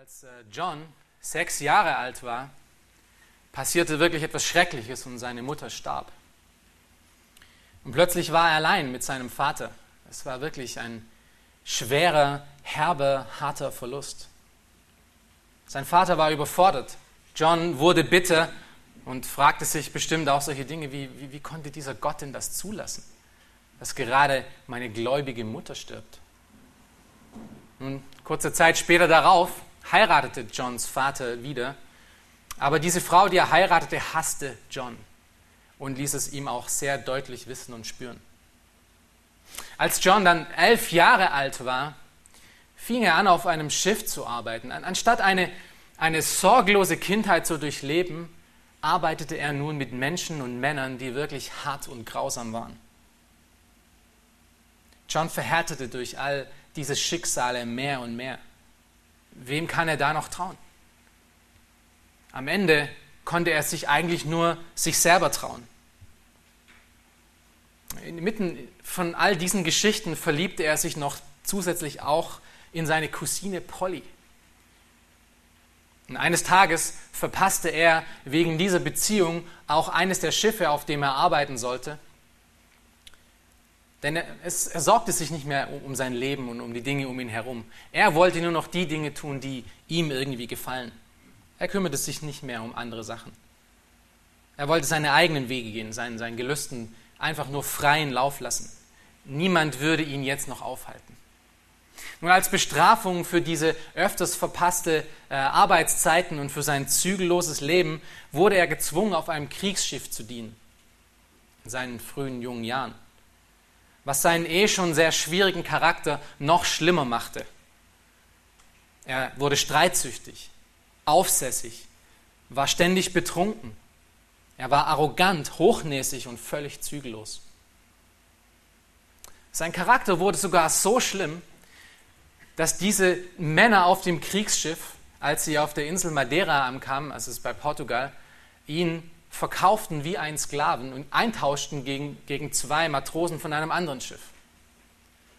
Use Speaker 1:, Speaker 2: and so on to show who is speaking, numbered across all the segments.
Speaker 1: Als äh, John sechs Jahre alt war, passierte wirklich etwas Schreckliches und seine Mutter starb. Und plötzlich war er allein mit seinem Vater. Es war wirklich ein schwerer, herber, harter Verlust. Sein Vater war überfordert. John wurde bitter und fragte sich bestimmt auch solche Dinge wie, wie, wie konnte dieser Gott denn das zulassen, dass gerade meine gläubige Mutter stirbt? Nun, kurze Zeit später darauf heiratete Johns Vater wieder. Aber diese Frau, die er heiratete, hasste John und ließ es ihm auch sehr deutlich wissen und spüren. Als John dann elf Jahre alt war, fing er an, auf einem Schiff zu arbeiten. Anstatt eine, eine sorglose Kindheit zu durchleben, arbeitete er nun mit Menschen und Männern, die wirklich hart und grausam waren. John verhärtete durch all diese Schicksale mehr und mehr wem kann er da noch trauen? Am Ende konnte er sich eigentlich nur sich selber trauen. Inmitten von all diesen Geschichten verliebte er sich noch zusätzlich auch in seine Cousine Polly. Und eines Tages verpasste er wegen dieser Beziehung auch eines der Schiffe, auf dem er arbeiten sollte. Denn er, es, er sorgte sich nicht mehr um, sein Leben und um die Dinge um ihn herum. Er wollte nur noch die Dinge tun, die ihm irgendwie gefallen. Er kümmerte sich nicht mehr um andere Sachen. Er wollte seine eigenen Wege gehen, seinen, seinen Gelüsten einfach nur freien Lauf lassen. Niemand würde ihn jetzt noch aufhalten. Nun als Bestrafung für diese öfters verpasste äh, Arbeitszeiten und für sein zügelloses Leben wurde er gezwungen, auf einem Kriegsschiff zu dienen. In seinen frühen jungen Jahren was seinen eh schon sehr schwierigen Charakter noch schlimmer machte. Er wurde streitsüchtig, aufsässig, war ständig betrunken. Er war arrogant, hochnäsig und völlig zügellos. Sein Charakter wurde sogar so schlimm, dass diese Männer auf dem Kriegsschiff, als sie auf der Insel Madeira ankamen, also es ist bei Portugal, ihn verkauften wie einen Sklaven und eintauschten gegen, gegen zwei Matrosen von einem anderen Schiff.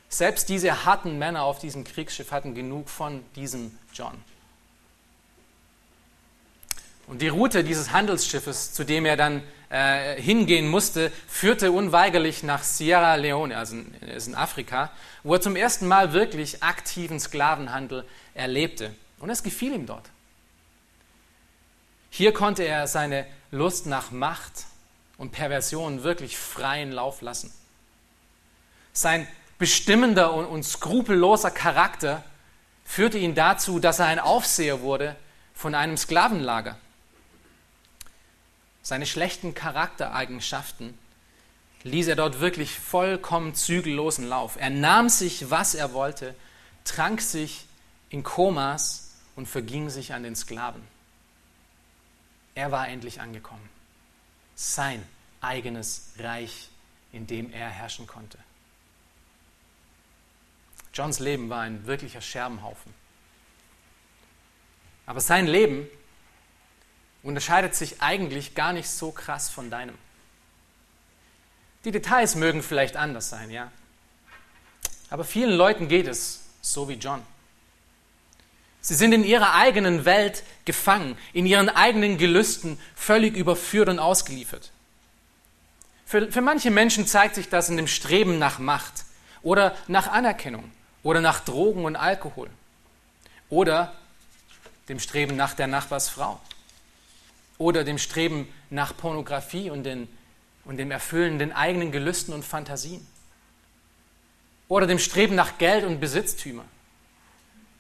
Speaker 1: Selbst diese harten Männer auf diesem Kriegsschiff hatten genug von diesem John. Und die Route dieses Handelsschiffes, zu dem er dann äh, hingehen musste, führte unweigerlich nach Sierra Leone, also in, in Afrika, wo er zum ersten Mal wirklich aktiven Sklavenhandel erlebte. Und es gefiel ihm dort. Hier konnte er seine Lust nach Macht und Perversion wirklich freien Lauf lassen. Sein bestimmender und, skrupelloser Charakter führte ihn dazu, dass er ein Aufseher wurde von einem Sklavenlager. Seine schlechten Charaktereigenschaften ließ er dort wirklich vollkommen zügellosen Lauf. Er nahm sich, was er wollte, trank sich in Komas und verging sich an den Sklaven. Er war endlich angekommen. Sein eigenes Reich, in dem er herrschen konnte. Johns Leben war ein wirklicher Scherbenhaufen. Aber sein Leben unterscheidet sich eigentlich gar nicht so krass von deinem. Die Details mögen vielleicht anders sein, ja. Aber vielen Leuten geht es so wie John. Sie sind in ihrer eigenen Welt gefangen, in ihren eigenen Gelüsten völlig überführt und ausgeliefert. Für, für manche Menschen zeigt sich das in dem Streben nach Macht oder nach Anerkennung oder nach Drogen und Alkohol oder dem Streben nach der Nachbarsfrau oder dem Streben nach Pornografie und, den, und dem Erfüllen den eigenen Gelüsten und Fantasien oder dem Streben nach Geld und Besitztümer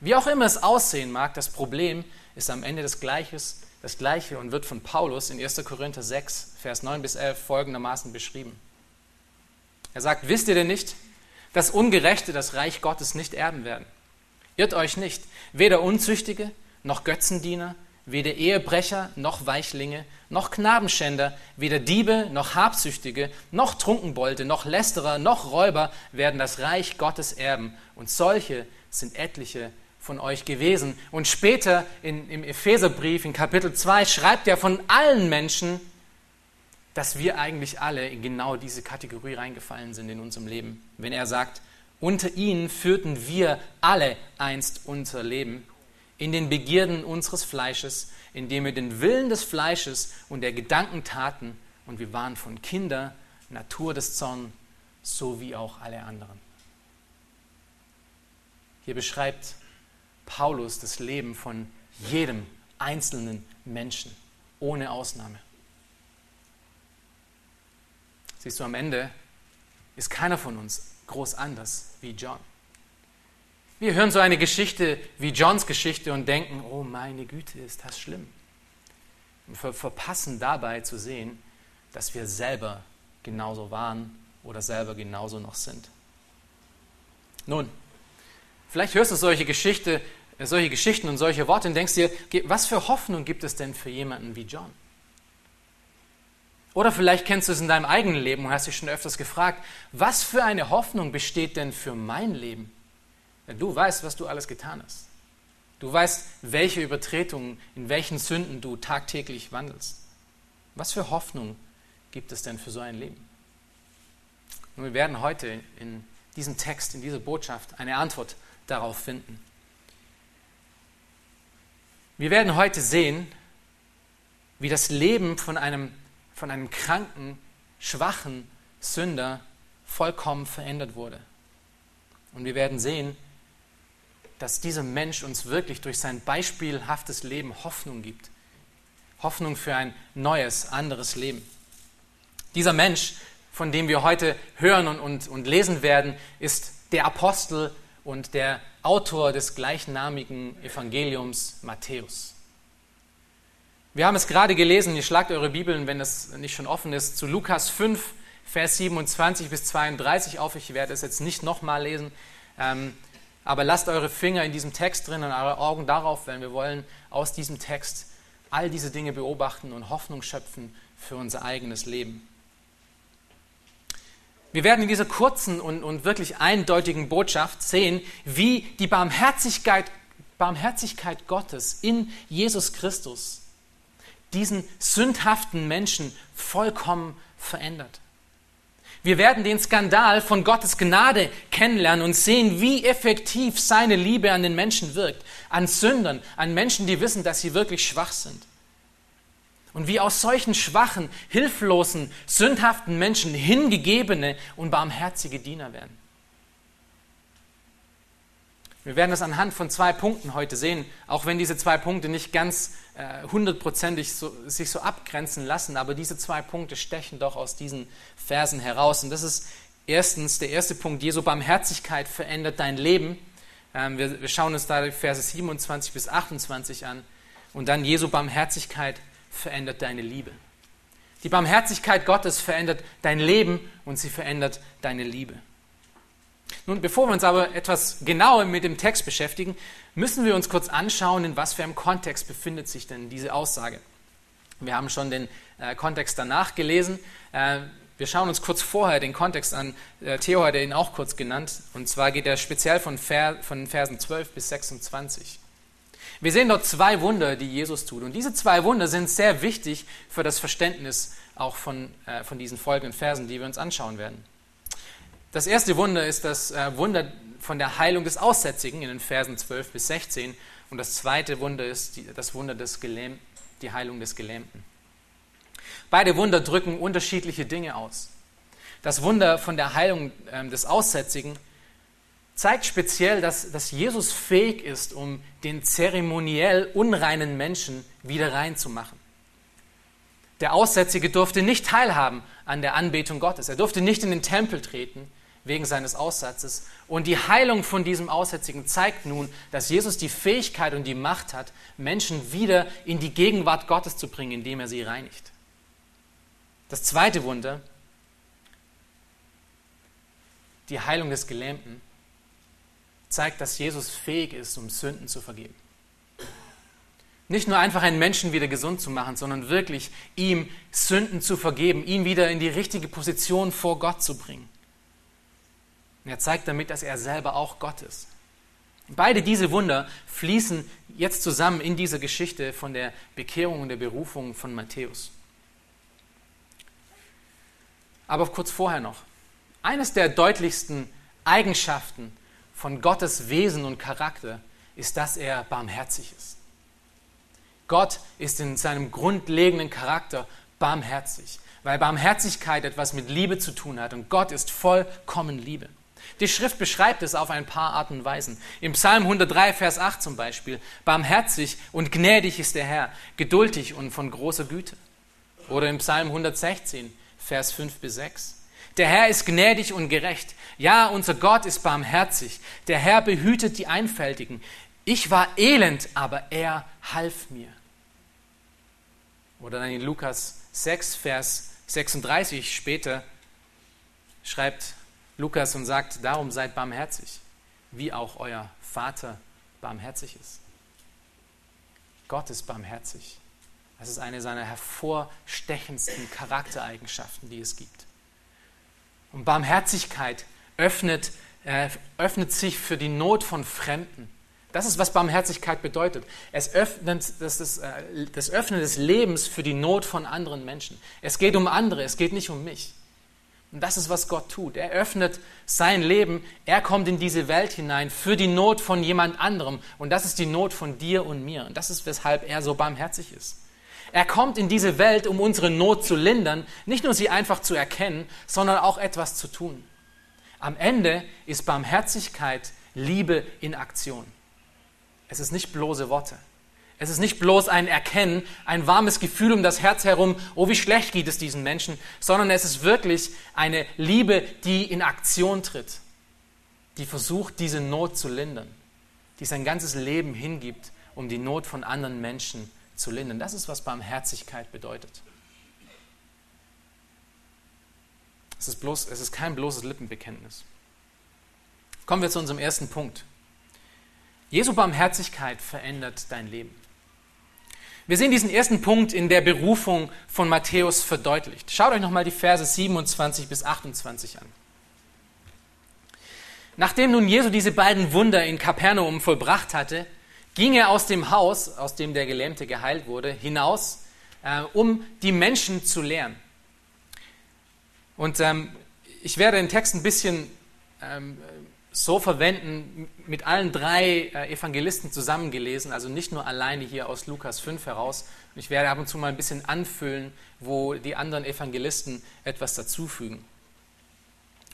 Speaker 1: wie auch immer es aussehen mag, das Problem ist am Ende das, Gleiches, das Gleiche und wird von Paulus in 1. Korinther 6, Vers 9 bis 11 folgendermaßen beschrieben. Er sagt, wisst ihr denn nicht, dass Ungerechte das Reich Gottes nicht erben werden? Irrt euch nicht, weder Unzüchtige noch Götzendiener, weder Ehebrecher noch Weichlinge, noch Knabenschänder, weder Diebe noch Habsüchtige, noch Trunkenbolde, noch Lästerer, noch Räuber werden das Reich Gottes erben. Und solche sind etliche von euch gewesen. Und später in, im Epheserbrief in Kapitel 2 schreibt er von allen Menschen, dass wir eigentlich alle in genau diese Kategorie reingefallen sind in unserem Leben. Wenn er sagt, unter ihnen führten wir alle einst unser Leben in den Begierden unseres Fleisches, indem wir den Willen des Fleisches und der Gedanken taten, und wir waren von Kinder, Natur des Zorns, so wie auch alle anderen. Hier beschreibt Paulus das Leben von jedem einzelnen Menschen, ohne Ausnahme. Siehst du, am Ende ist keiner von uns groß anders wie John. Wir hören so eine Geschichte wie Johns Geschichte und denken, oh meine Güte, ist das schlimm. Und wir verpassen dabei zu sehen, dass wir selber genauso waren oder selber genauso noch sind. Nun, vielleicht hörst du solche, Geschichte, solche Geschichten und solche Worte und denkst dir, was für Hoffnung gibt es denn für jemanden wie John? Oder vielleicht kennst du es in deinem eigenen Leben und hast dich schon öfters gefragt, was für eine Hoffnung besteht denn für mein Leben? Denn du weißt, was du alles getan hast. Du weißt, welche Übertretungen, in welchen Sünden du tagtäglich wandelst. Was für Hoffnung gibt es denn für so ein Leben? Und wir werden heute in diesem Text, in dieser Botschaft eine Antwort darauf finden. Wir werden heute sehen, wie das Leben von einem von einem kranken, schwachen Sünder vollkommen verändert wurde. Und wir werden sehen, dass dieser Mensch uns wirklich durch sein beispielhaftes Leben Hoffnung gibt. Hoffnung für ein neues, anderes Leben. Dieser Mensch, von dem wir heute hören und, und, und lesen werden, ist der Apostel und der Autor des gleichnamigen Evangeliums Matthäus. Wir haben es gerade gelesen, ihr schlagt eure Bibeln, wenn es nicht schon offen ist, zu Lukas 5, Vers 27 bis 32 auf. Ich werde es jetzt nicht nochmal lesen, ähm, aber lasst eure Finger in diesem Text drin und eure Augen darauf, weil wir wollen aus diesem Text all diese Dinge beobachten und Hoffnung schöpfen für unser eigenes Leben. Wir werden in dieser kurzen und, und wirklich eindeutigen Botschaft sehen, wie die Barmherzigkeit, Barmherzigkeit Gottes in Jesus Christus diesen sündhaften Menschen vollkommen verändert. Wir werden den Skandal von Gottes Gnade kennenlernen und sehen, wie effektiv seine Liebe an den Menschen wirkt, an Sündern, an Menschen, die wissen, dass sie wirklich schwach sind. Und wie aus solchen schwachen, hilflosen, sündhaften Menschen hingegebene und barmherzige Diener werden. Wir werden das anhand von zwei Punkten heute sehen, auch wenn diese zwei Punkte nicht ganz äh, hundertprozentig so, sich so abgrenzen lassen, aber diese zwei Punkte stechen doch aus diesen Versen heraus. Und das ist erstens der erste Punkt, Jesu Barmherzigkeit verändert dein Leben. Ähm, wir, wir schauen uns da die Verse 27 bis 28 an. Und dann Jesu Barmherzigkeit verändert deine Liebe. Die Barmherzigkeit Gottes verändert dein Leben und sie verändert deine Liebe. Nun, bevor wir uns aber etwas genauer mit dem Text beschäftigen, müssen wir uns kurz anschauen, in was für einem Kontext befindet sich denn diese Aussage. Wir haben schon den äh, Kontext danach gelesen. Äh, wir schauen uns kurz vorher den Kontext an. Äh, Theo hat ihn auch kurz genannt. Und zwar geht er speziell von, Ver, von Versen 12 bis 26. Wir sehen dort zwei Wunder, die Jesus tut. Und diese zwei Wunder sind sehr wichtig für das Verständnis auch von, äh, von diesen folgenden Versen, die wir uns anschauen werden. Das erste Wunder ist das äh, Wunder von der Heilung des Aussätzigen in den Versen 12 bis 16. Und das zweite Wunder ist die, das Wunder des Gelähmten, die Heilung des Gelähmten. Beide Wunder drücken unterschiedliche Dinge aus. Das Wunder von der Heilung äh, des Aussätzigen zeigt speziell, dass, dass Jesus fähig ist, um den zeremoniell unreinen Menschen wieder reinzumachen. Der Aussätzige durfte nicht teilhaben an der Anbetung Gottes. Er durfte nicht in den Tempel treten wegen seines Aussatzes. Und die Heilung von diesem Aussätzigen zeigt nun, dass Jesus die Fähigkeit und die Macht hat, Menschen wieder in die Gegenwart Gottes zu bringen, indem er sie reinigt. Das zweite Wunder, die Heilung des Gelähmten, zeigt, dass Jesus fähig ist, um Sünden zu vergeben. Nicht nur einfach einen Menschen wieder gesund zu machen, sondern wirklich ihm Sünden zu vergeben, ihn wieder in die richtige Position vor Gott zu bringen. Und er zeigt damit, dass er selber auch Gott ist. Beide diese Wunder fließen jetzt zusammen in dieser Geschichte von der Bekehrung und der Berufung von Matthäus. Aber kurz vorher noch. Eines der deutlichsten Eigenschaften von Gottes Wesen und Charakter ist, dass er barmherzig ist. Gott ist in seinem grundlegenden Charakter barmherzig, weil Barmherzigkeit etwas mit Liebe zu tun hat und Gott ist vollkommen Liebe. Die Schrift beschreibt es auf ein paar Arten und Weisen. Im Psalm 103, Vers 8 zum Beispiel, barmherzig und gnädig ist der Herr, geduldig und von großer Güte. Oder im Psalm 116, Vers 5 bis 6. Der Herr ist gnädig und gerecht. Ja, unser Gott ist barmherzig. Der Herr behütet die Einfältigen. Ich war elend, aber er half mir. Oder dann in Lukas 6, Vers 36 später schreibt Lukas und sagt, darum seid barmherzig, wie auch euer Vater barmherzig ist. Gott ist barmherzig. Das ist eine seiner hervorstechendsten Charaktereigenschaften, die es gibt. Und Barmherzigkeit öffnet, äh, öffnet sich für die Not von Fremden. Das ist, was Barmherzigkeit bedeutet. Es öffnet das, das, äh, das Öffnen des Lebens für die Not von anderen Menschen. Es geht um andere, es geht nicht um mich. Und das ist, was Gott tut. Er öffnet sein Leben, er kommt in diese Welt hinein für die Not von jemand anderem. Und das ist die Not von dir und mir. Und das ist, weshalb er so barmherzig ist. Er kommt in diese Welt, um unsere Not zu lindern, nicht nur sie einfach zu erkennen, sondern auch etwas zu tun. Am Ende ist Barmherzigkeit Liebe in Aktion. Es ist nicht bloße Worte. Es ist nicht bloß ein Erkennen, ein warmes Gefühl um das Herz herum, oh, wie schlecht geht es diesen Menschen, sondern es ist wirklich eine Liebe, die in Aktion tritt, die versucht, diese Not zu lindern, die sein ganzes Leben hingibt, um die Not von anderen Menschen zu lindern. Das ist, was Barmherzigkeit bedeutet. Es ist, bloß, es ist kein bloßes Lippenbekenntnis. Kommen wir zu unserem ersten Punkt. Jesu Barmherzigkeit verändert dein Leben. Wir sehen diesen ersten Punkt in der Berufung von Matthäus verdeutlicht. Schaut euch nochmal die Verse 27 bis 28 an. Nachdem nun Jesu diese beiden Wunder in Kapernaum vollbracht hatte, ging er aus dem Haus, aus dem der Gelähmte geheilt wurde, hinaus, äh, um die Menschen zu lehren. Und ähm, ich werde den Text ein bisschen ähm, so verwenden, mit allen drei äh, Evangelisten zusammengelesen, also nicht nur alleine hier aus Lukas 5 heraus. Ich werde ab und zu mal ein bisschen anfüllen, wo die anderen Evangelisten etwas dazufügen.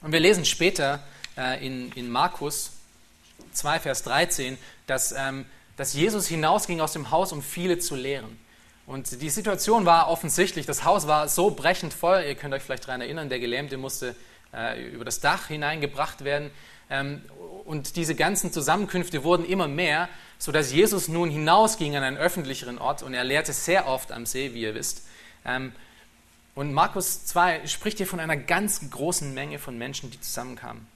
Speaker 1: Und wir lesen später äh, in, in Markus 2, Vers 13, dass, ähm, dass Jesus hinausging aus dem Haus, um viele zu lehren. Und die Situation war offensichtlich, das Haus war so brechend voll, ihr könnt euch vielleicht daran erinnern, der Gelähmte musste äh, über das Dach hineingebracht werden. Ähm, und diese ganzen Zusammenkünfte wurden immer mehr, sodass Jesus nun hinausging an einen öffentlicheren Ort und er lehrte sehr oft am See, wie ihr wisst. Ähm, und Markus 2 spricht hier von einer ganz großen Menge von Menschen, die zusammenkamen.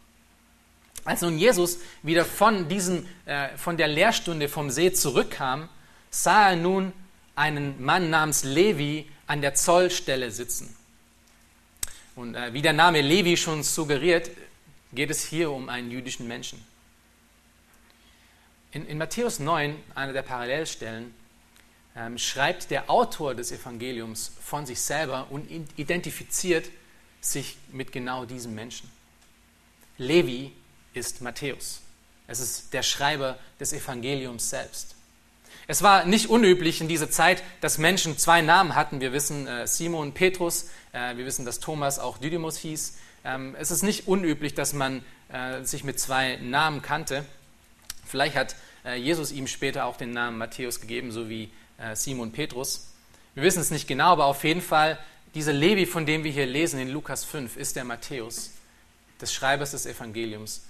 Speaker 1: Als nun Jesus wieder von, diesen, äh, von der Lehrstunde vom See zurückkam, sah er nun einen Mann namens Levi an der Zollstelle sitzen. Und äh, wie der Name Levi schon suggeriert, geht es hier um einen jüdischen Menschen. In, in Matthäus 9, einer der Parallelstellen, ähm, schreibt der Autor des Evangeliums von sich selber und identifiziert sich mit genau diesem Menschen. Levi ist Matthäus. Es ist der Schreiber des Evangeliums selbst. Es war nicht unüblich in dieser Zeit, dass Menschen zwei Namen hatten. Wir wissen äh, Simon Petrus, äh, wir wissen, dass Thomas auch Didymus hieß. Ähm, es ist nicht unüblich, dass man äh, sich mit zwei Namen kannte. Vielleicht hat äh, Jesus ihm später auch den Namen Matthäus gegeben, so wie Simon Petrus. Wir wissen es nicht genau, aber auf jeden Fall, dieser Levi, von dem wir hier lesen in Lukas 5, ist der Matthäus, des Schreibers des Evangeliums,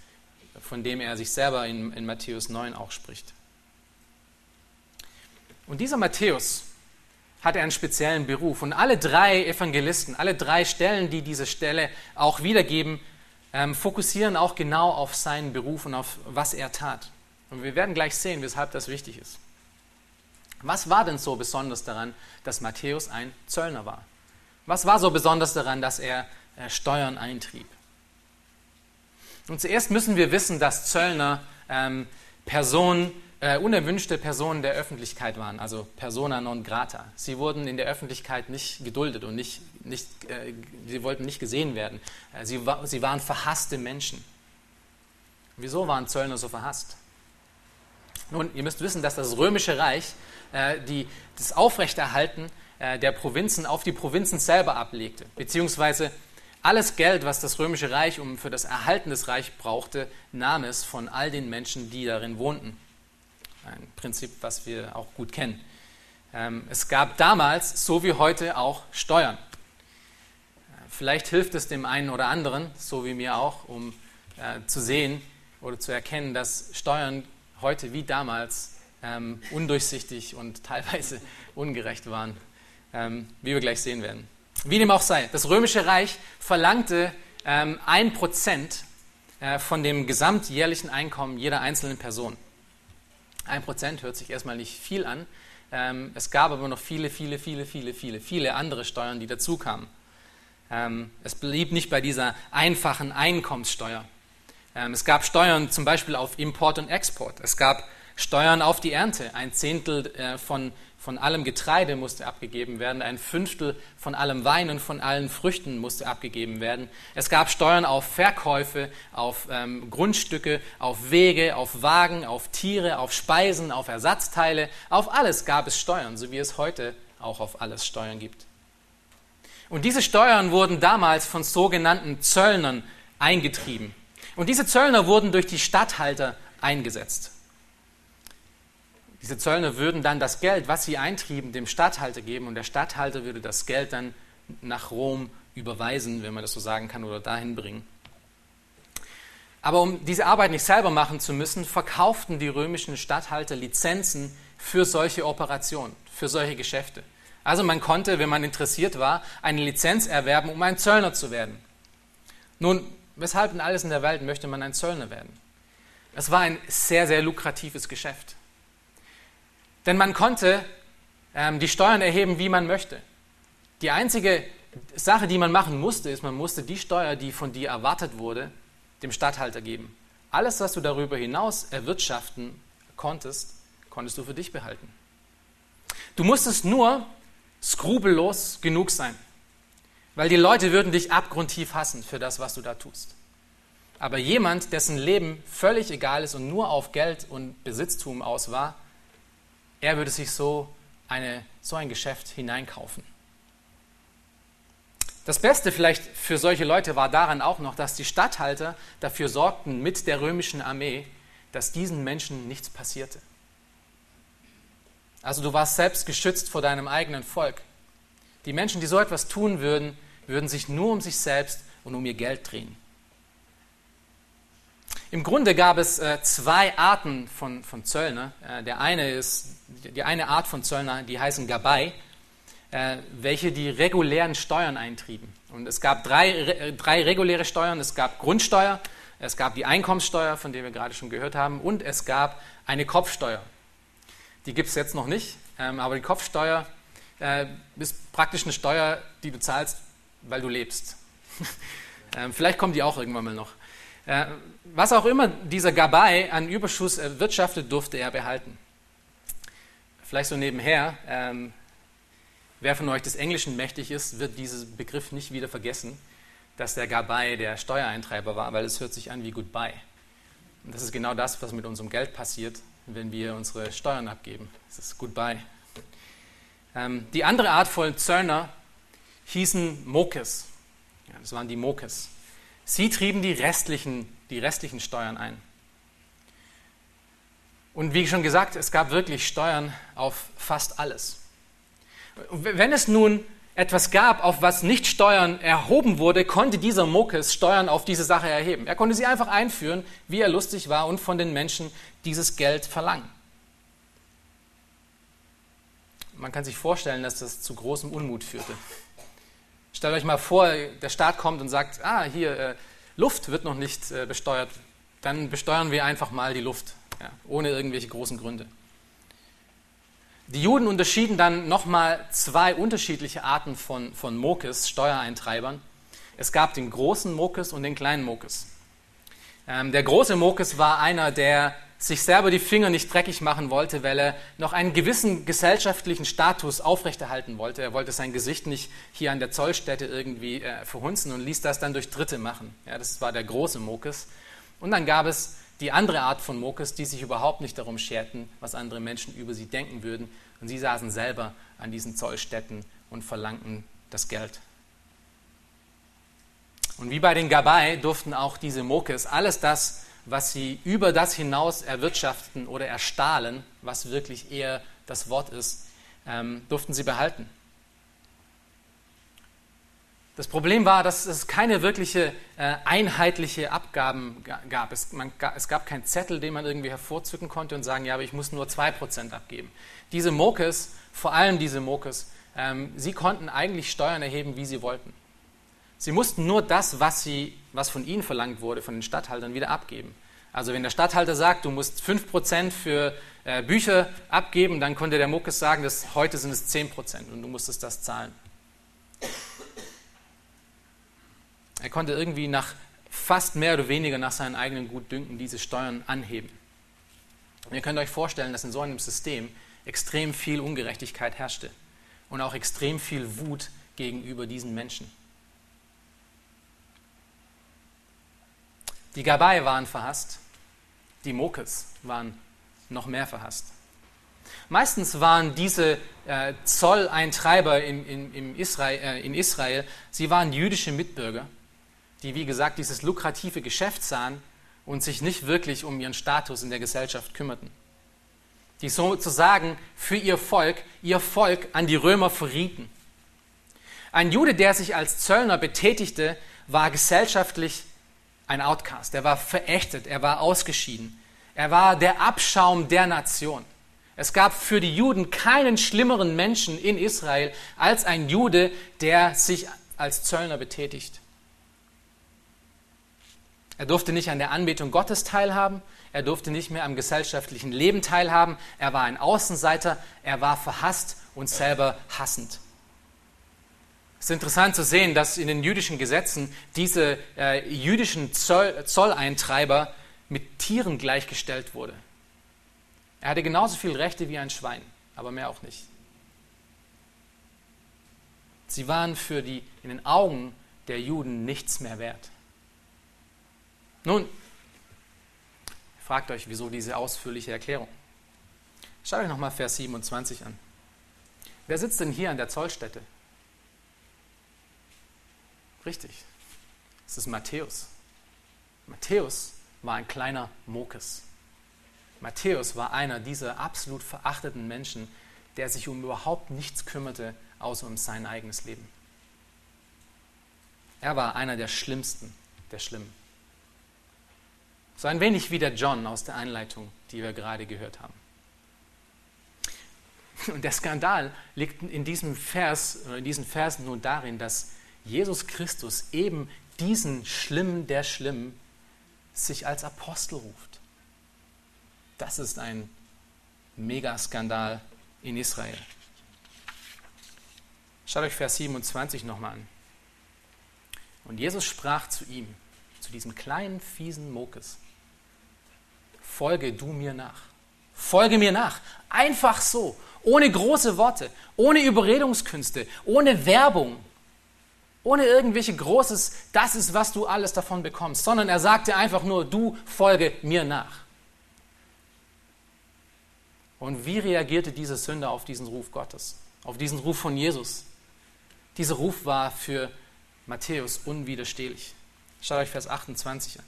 Speaker 1: von dem er sich selber in, in Matthäus 9 auch spricht. Und dieser Matthäus, hat einen speziellen Beruf. Und alle drei Evangelisten, alle drei Stellen, die diese Stelle auch wiedergeben, ähm, fokussieren auch genau auf seinen Beruf und auf was er tat. Und wir werden gleich sehen, weshalb das wichtig ist. Was war denn so besonders daran, dass Matthäus ein Zöllner war? Was war so besonders daran, dass er äh, Steuern eintrieb? Und zuerst müssen wir wissen, dass Zöllner ähm, Personen äh, unerwünschte Personen der Öffentlichkeit waren, also persona non grata. Sie wurden in der Öffentlichkeit nicht geduldet und nicht, nicht, äh, sie wollten nicht gesehen werden. Äh, sie, sie waren verhasste Menschen. Wieso waren Zöllner so verhasst? Nun, ihr müsst wissen, dass das Römische Reich äh, die, das Aufrechterhalten äh, der Provinzen auf die Provinzen selber ablegte, beziehungsweise alles Geld, was das Römische Reich um für das Erhalten des Reichs brauchte, nahm es von all den Menschen, die darin wohnten. Ein Prinzip, was wir auch gut kennen. Ähm, es gab damals, so wie heute, auch Steuern. Vielleicht hilft es dem einen oder anderen, so wie mir auch, um äh, zu sehen oder zu erkennen, dass Steuern heute wie damals ähm, undurchsichtig und teilweise ungerecht waren, ähm, wie wir gleich sehen werden. Wie dem auch sei, das Römische Reich verlangte ähm, ein Prozent äh, von dem gesamtjährlichen Einkommen jeder einzelnen Person. Ein Prozent hört sich erstmal nicht viel an. Ähm, es gab aber noch viele, viele, viele, viele, viele, viele andere Steuern, die dazukamen. Ähm, es blieb nicht bei dieser einfachen Einkommenssteuer. Es gab Steuern zum Beispiel auf Import und Export. Es gab Steuern auf die Ernte. Ein Zehntel äh, von, von allem Getreide musste abgegeben werden. Ein Fünftel von allem Wein und von allen Früchten musste abgegeben werden. Es gab Steuern auf Verkäufe, auf ähm, Grundstücke, auf Wege, auf Wagen, auf Tiere, auf Speisen, auf Ersatzteile. Auf alles gab es Steuern, so wie es heute auch auf alles Steuern gibt. Und diese Steuern wurden damals von sogenannten Zöllnern eingetrieben. Und diese Zöllner wurden durch die Statthalter eingesetzt. Diese Zöllner würden dann das Geld, was sie eintrieben, dem Statthalter geben und der Statthalter würde das Geld dann nach Rom überweisen, wenn man das so sagen kann, oder dahin bringen. Aber um diese Arbeit nicht selber machen zu müssen, verkauften die römischen Statthalter Lizenzen für solche Operationen, für solche Geschäfte. Also man konnte, wenn man interessiert war, eine Lizenz erwerben, um ein Zöllner zu werden. Nun, weshalb in alles in der Welt möchte man ein Zöllner werden? Es war ein sehr, sehr lukratives Geschäft. Denn man konnte ähm, die Steuern erheben, wie man möchte. Die einzige Sache, die man machen musste, ist, man musste die Steuer, die von dir erwartet wurde, dem Statthalter geben. Alles, was du darüber hinaus erwirtschaften konntest, konntest du für dich behalten. Du musstest nur skrupellos genug sein, weil die Leute würden dich abgrundtief hassen für das, was du da tust. Aber jemand, dessen Leben völlig egal ist und nur auf Geld und Besitztum aus war, er würde sich so, eine, so ein Geschäft hineinkaufen. Das Beste vielleicht für solche Leute war daran auch noch, dass die Statthalter dafür sorgten mit der römischen Armee, dass diesen Menschen nichts passierte. Also du warst selbst geschützt vor deinem eigenen Volk. Die Menschen, die so etwas tun würden, würden sich nur um sich selbst und um ihr Geld drehen. Im Grunde gab es äh, zwei Arten von, von Zöllner. Äh, der eine ist, die eine Art von Zöllner, die heißen Gabai, äh, welche die regulären Steuern eintrieben. Und es gab drei, drei reguläre Steuern. Es gab Grundsteuer, es gab die Einkommenssteuer, von der wir gerade schon gehört haben, und es gab eine Kopfsteuer. Die gibt es jetzt noch nicht, ähm, aber die Kopfsteuer ist praktisch eine Steuer, die du zahlst, weil du lebst. ähm, vielleicht kommt die auch irgendwann mal noch. Äh, was auch immer dieser Gabai an Überschuss erwirtschaftet, durfte er behalten. Vielleicht so nebenher, ähm, wer von euch des Englischen mächtig ist, wird diesen Begriff nicht wieder vergessen, dass der Gabai der Steuereintreiber war, weil es hört sich an wie Goodbye. Und das ist genau das, was mit unserem Geld passiert, wenn wir unsere Steuern abgeben. Es ist Goodbye. Ähm, die andere Art von Zöllner hießen Mokes. Ja, das waren die Mokes. Sie trieben die restlichen, die restlichen Steuern ein. Und wie schon gesagt, es gab wirklich Steuern auf fast alles. Wenn es nun etwas gab, auf was nicht Steuern erhoben wurde, konnte dieser Mokes Steuern auf diese Sache erheben. Er konnte sie einfach einführen, wie er lustig war und von den Menschen dieses Geld verlangen. Man kann sich vorstellen, dass das zu großem Unmut führte. Stellt euch mal vor, der Staat kommt und sagt, ah, hier, äh, Luft wird noch nicht äh, besteuert, dann besteuern wir einfach mal die Luft, ja, ohne irgendwelche großen Gründe. Die Juden unterschieden dann nochmal zwei unterschiedliche Arten von, von Mokes, Steuereintreibern. Es gab den großen Mokes und den kleinen Mokes. Ähm, der große Mokes war einer, der sich selber die Finger nicht dreckig machen wollte, weil er noch einen gewissen gesellschaftlichen Status aufrechterhalten wollte. Er wollte sein Gesicht nicht hier an der Zollstätte irgendwie äh, verhunzen und ließ das dann durch Dritte machen. Ja, das war der große Mokes. Und dann gab es die andere Art von Mokes, die sich überhaupt nicht darum scherten, was andere Menschen über sie denken würden. Und sie saßen selber an diesen Zollstätten und verlangten das Geld. Und wie bei den Gabai durften auch diese Mokes alles das, was sie über das hinaus erwirtschaften oder erstahlen, was wirklich eher das Wort ist, ähm, durften sie behalten. Das Problem war, dass es keine wirkliche äh, einheitliche Abgaben gab. Es, man, es, gab keinen Zettel, den man irgendwie hervorzücken konnte und sagen, ja, aber ich muss nur 2% abgeben. Diese Mokes, vor allem diese Mokes, ähm, sie konnten eigentlich Steuern erheben, wie sie wollten. Sie mussten nur das, was, sie, was von ihnen verlangt wurde, von den Stadthaltern, wieder abgeben. Also wenn der Stadthalter sagt, du musst 5% für äh, Bücher abgeben, dann konnte der Mokes sagen, dass heute sind es 10% und du musstest das zahlen. Er konnte irgendwie nach fast mehr oder weniger nach seinen eigenen Gutdünken diese Steuern anheben. Und ihr könnt euch vorstellen, dass in so einem System extrem viel Ungerechtigkeit herrschte und auch extrem viel Wut gegenüber diesen Menschen. Die Gabai waren verhasst, die Mokes waren noch mehr verhasst. Meistens waren diese äh, Zolleintreiber in, in, Israel, äh, in Israel, sie waren jüdische Mitbürger die, wie gesagt, dieses lukrative Geschäft sahen und sich nicht wirklich um ihren Status in der Gesellschaft kümmerten. Die sozusagen für ihr Volk, ihr Volk an die Römer verrieten. Ein Jude, der sich als Zöllner betätigte, war gesellschaftlich ein Outcast. Er war verächtet, er war ausgeschieden. Er war der Abschaum der Nation. Es gab für die Juden keinen schlimmeren Menschen in Israel als ein Jude, der sich als Zöllner betätigt. Er durfte nicht an der Anbetung Gottes teilhaben. Er durfte nicht mehr am gesellschaftlichen Leben teilhaben. Er war ein Außenseiter. Er war verhasst und selber hassend. Es ist interessant zu sehen, dass in den jüdischen Gesetzen diese äh, jüdischen Zoll, Zolleintreiber mit Tieren gleichgestellt wurde. Er hatte genauso viele Rechte wie ein Schwein, aber mehr auch nicht. Sie waren für die in den Augen der Juden nichts mehr wert. Nun, fragt euch, wieso diese ausführliche Erklärung. Schaut euch nochmal Vers 27 an. Wer sitzt denn hier an der Zollstätte? Richtig, es ist Matthäus. Matthäus war ein kleiner Mokes. Matthäus war einer dieser absolut verachteten Menschen, der sich um überhaupt nichts kümmerte, außer um sein eigenes Leben. Er war einer der Schlimmsten der Schlimmen. So ein wenig wie der John aus der Einleitung, die wir gerade gehört haben. Und der Skandal liegt in diesem Vers, in diesen Versen nur darin, dass Jesus Christus eben diesen Schlimmen der Schlimmen sich als Apostel ruft. Das ist ein Megaskandal in Israel. Schaut euch Vers 27 nochmal an. Und Jesus sprach zu ihm, zu diesem kleinen, fiesen Mokes, folge du mir nach. Folge mir nach. Einfach so. Ohne große Worte, ohne Überredungskünste, ohne Werbung, ohne irgendwelche Großes, das ist, was du alles davon bekommst, sondern er sagte einfach nur, du folge mir nach. Und wie reagierte dieser Sünder auf diesen Ruf Gottes, auf diesen Ruf von Jesus? Dieser Ruf war für Matthäus unwiderstehlich. Schaut euch Vers 28 an.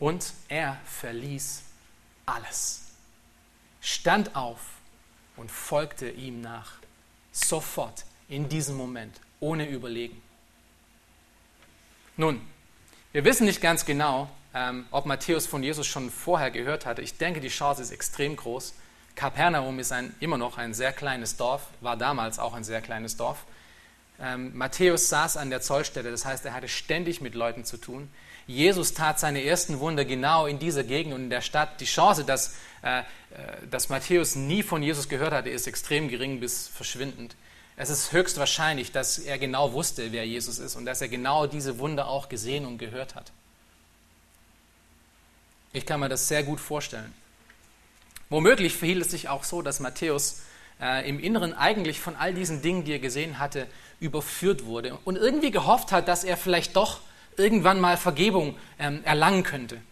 Speaker 1: Und er verließ alles, stand auf und folgte ihm nach. Sofort, in diesem Moment, ohne Überlegen. Nun, wir wissen nicht ganz genau, ähm, ob Matthäus von Jesus schon vorher gehört hatte. Ich denke, die Chance ist extrem groß. Kapernaum ist ein, immer noch ein sehr kleines Dorf, war damals auch ein sehr kleines Dorf. Ähm, Matthäus saß an der Zollstätte, das heißt, er hatte ständig mit Leuten zu tun. Jesus tat seine ersten Wunder genau in dieser Gegend und in der Stadt. Die Chance, dass, äh, äh, dass Matthäus nie von Jesus gehört hatte, ist extrem gering bis verschwindend. Es ist höchst wahrscheinlich, dass er genau wusste, wer Jesus ist und dass er genau diese Wunder auch gesehen und gehört hat. Ich kann mir das sehr gut vorstellen. Womöglich verhielt es sich auch so, dass Matthäus äh, im Inneren eigentlich von all diesen Dingen, die er gesehen hatte, überführt wurde und irgendwie gehofft hat, dass er vielleicht doch irgendwann mal Vergebung ähm, erlangen könnte.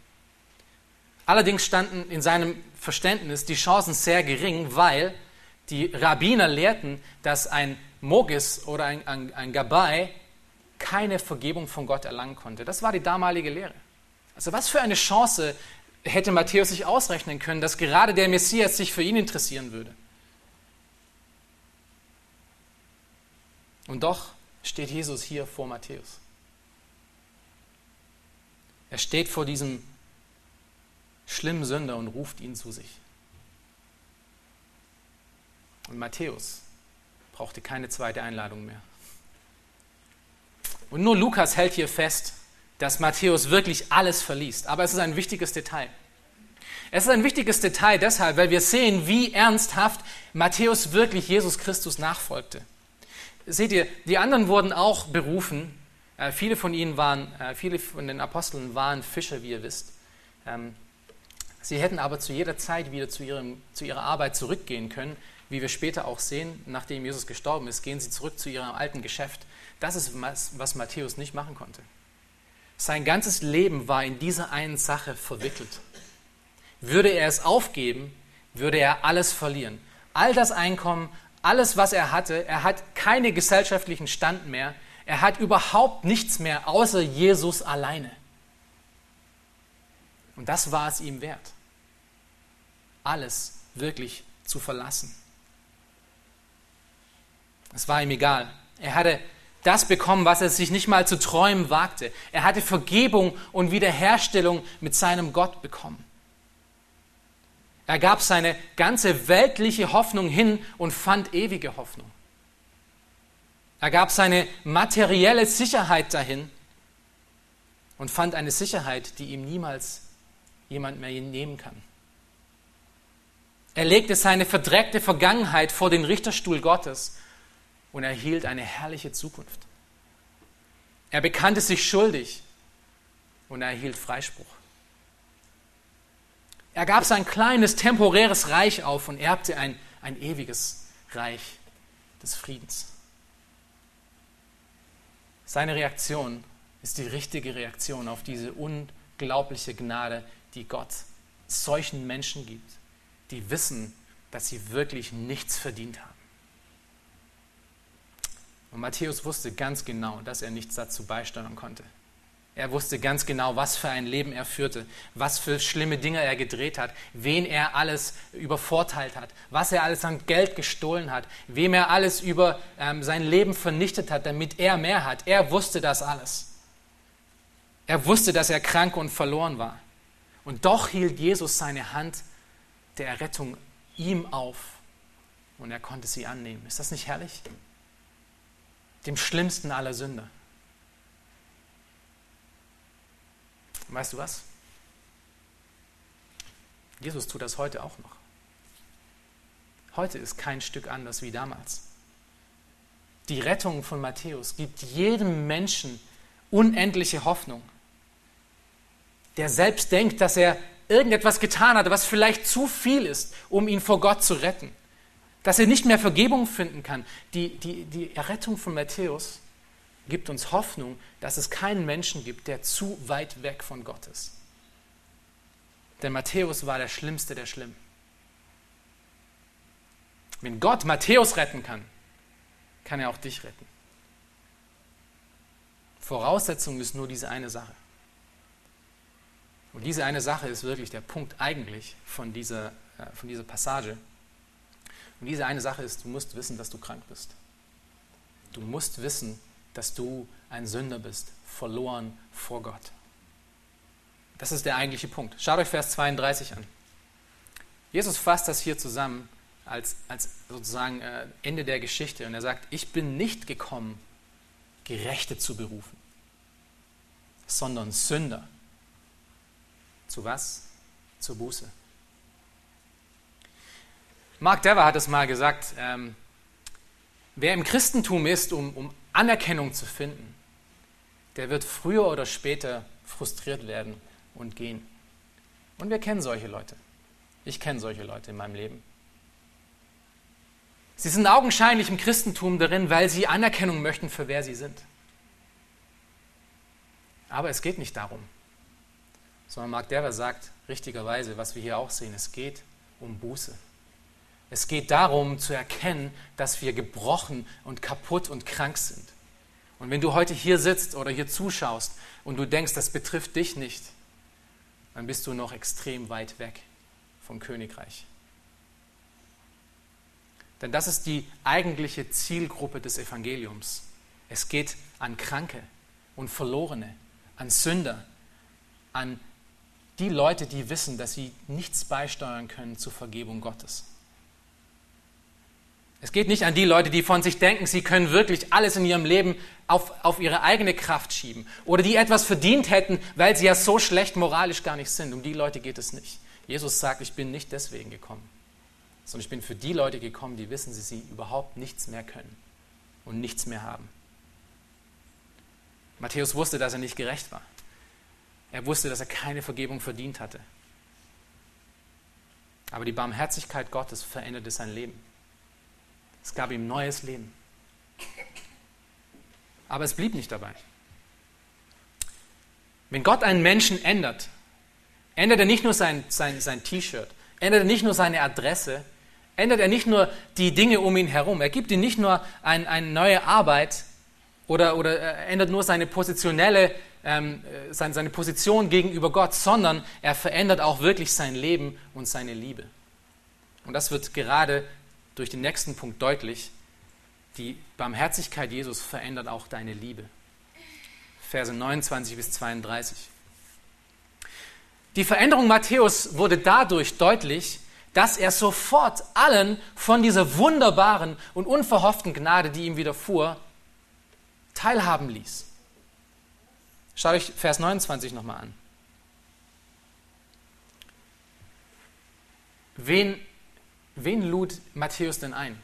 Speaker 1: Allerdings standen in seinem Verständnis die Chancen sehr gering, weil die Rabbiner lehrten, dass ein Mogis oder ein, ein, ein Gabai keine Vergebung von Gott erlangen konnte. Das war die damalige Lehre. Also was für eine Chance hätte Matthäus sich ausrechnen können, dass gerade der Messias sich für ihn interessieren würde. Und doch steht Jesus hier vor Matthäus. Er steht vor diesem schlimmen Sünder und ruft ihn zu sich. Und Matthäus brauchte keine zweite Einladung mehr. Und nur Lukas hält hier fest, dass Matthäus wirklich alles verliest. Aber es ist ein wichtiges Detail. Es ist ein wichtiges Detail deshalb, weil wir sehen, wie ernsthaft Matthäus wirklich Jesus Christus nachfolgte. Seht ihr, die anderen wurden auch berufen. Äh, viele von ihnen waren, äh, viele von den Aposteln waren Fischer, wie ihr wisst. Ähm, sie hätten aber zu jeder Zeit wieder zu, ihrem, zu ihrer Arbeit zurückgehen können. Wie wir später auch sehen, nachdem Jesus gestorben ist, gehen sie zurück zu ihrem alten Geschäft. Das ist, was Matthäus nicht machen konnte. Sein ganzes Leben war in dieser einen Sache verwickelt. Würde er es aufgeben, würde er alles verlieren. All das Einkommen, alles, was er hatte, er hat keinen gesellschaftlichen Stand mehr, er hat überhaupt nichts mehr außer Jesus alleine. Und das war es ihm wert, alles wirklich zu verlassen. Es war ihm egal. Er hatte das bekommen, was er sich nicht mal zu träumen wagte. Er hatte Vergebung und Wiederherstellung mit seinem Gott bekommen. Er gab seine ganze weltliche Hoffnung hin und fand ewige Hoffnung. Er gab seine materielle Sicherheit dahin und fand eine Sicherheit, die ihm niemals jemand mehr nehmen kann. Er legte seine verdreckte Vergangenheit vor den Richterstuhl Gottes und erhielt eine herrliche Zukunft. Er bekannte sich schuldig und er erhielt Freispruch. Er gab sein kleines temporäres Reich auf und erbte ein, ein ewiges Reich des Friedens. Seine Reaktion ist die richtige Reaktion auf diese unglaubliche Gnade, die Gott solchen Menschen gibt, die wissen, dass sie wirklich nichts verdient haben. Und Matthäus wusste ganz genau, dass er nichts dazu beisteuern konnte. Er wusste ganz genau, was für ein Leben er führte, was für schlimme Dinge er gedreht hat, wen er alles übervorteilt hat, was er alles an Geld gestohlen hat, wem er alles über ähm, sein Leben vernichtet hat, damit er mehr hat. Er wusste das alles. Er wusste, dass er krank und verloren war. Und doch hielt Jesus seine Hand der Errettung ihm auf und er konnte sie annehmen. Ist das nicht herrlich? Dem schlimmsten aller Sünder. Und weißt du was? Jesus tut das heute auch noch. Heute ist kein Stück anders wie damals. Die Rettung von Matthäus gibt jedem Menschen unendliche Hoffnung, der selbst denkt, dass er irgendetwas getan hat, was vielleicht zu viel ist, um ihn vor Gott zu retten dass er nicht mehr Vergebung finden kann. Die, die, die Errettung von Matthäus gibt uns Hoffnung, dass es keinen Menschen gibt, der zu weit weg von Gott ist. Denn Matthäus war der Schlimmste der Schlimmen. Wenn Gott Matthäus retten kann, kann er auch dich retten. Voraussetzung ist nur diese eine Sache. Und diese eine Sache ist wirklich der Punkt eigentlich von dieser, äh, von dieser Passage. Und diese eine Sache ist, du musst wissen, dass du krank bist. Du musst wissen, dass du ein Sünder bist, verloren vor Gott. Das ist der eigentliche Punkt. Schaut euch Vers 32 an. Jesus fasst das hier zusammen als, als sozusagen äh, Ende der Geschichte und er sagt, ich bin nicht gekommen, Gerechte zu berufen, sondern Sünder. Zu was? Zur Buße. Mark Dever hat es mal gesagt, ähm, wer im Christentum ist, um, um Anerkennung zu finden, der wird früher oder später frustriert werden und gehen. Und wir kennen solche Leute. Ich kenne solche Leute in meinem Leben. Sie sind augenscheinlich im Christentum darin, weil sie Anerkennung möchten für wer sie sind. Aber es geht nicht darum, sondern Mark Dever sagt, richtigerweise, was wir hier auch sehen. Es geht um Buße. Es geht darum zu erkennen, dass wir gebrochen und kaputt und krank sind. Und wenn du heute hier sitzt oder hier zuschaust und du denkst, das betrifft dich nicht, dann bist du noch extrem weit weg vom Königreich. Denn das ist die eigentliche Zielgruppe des Evangeliums. Es geht an Kranke und Verlorene, an Sünder, an die Leute, die wissen, dass sie nichts beisteuern können zur Vergebung Gottes. Es geht nicht an die Leute, die von sich denken, sie können wirklich alles in ihrem Leben auf, auf ihre eigene Kraft schieben oder die etwas verdient hätten, weil sie ja so schlecht moralisch gar nicht sind. Um die Leute geht es nicht. Jesus sagt, ich bin nicht deswegen gekommen, sondern ich bin für die Leute gekommen, die wissen, dass sie überhaupt nichts mehr können und nichts mehr haben. Matthäus wusste, dass er nicht gerecht war. Er wusste, dass er keine Vergebung verdient hatte. Aber die Barmherzigkeit Gottes veränderte sein Leben. Es gab ihm neues Leben. Aber es blieb nicht dabei. Wenn Gott einen Menschen ändert, ändert er nicht nur sein, sein, sein T-Shirt, ändert er nicht nur seine Adresse, ändert er nicht nur die Dinge um ihn herum, er gibt ihm nicht nur ein, eine neue Arbeit oder, oder ändert nur seine positionelle, ähm, äh, seine, seine Position gegenüber Gott, sondern er verändert auch wirklich sein Leben und seine Liebe. Und das wird gerade durch den nächsten Punkt deutlich, die Barmherzigkeit Jesus verändert auch deine Liebe. Verse 29 bis 32. Die Veränderung Matthäus wurde dadurch deutlich, dass er sofort allen von dieser wunderbaren und unverhofften Gnade, die ihm widerfuhr, teilhaben ließ. Schaut euch Vers 29 nochmal an. Wen Wen lud Matthäus denn ein?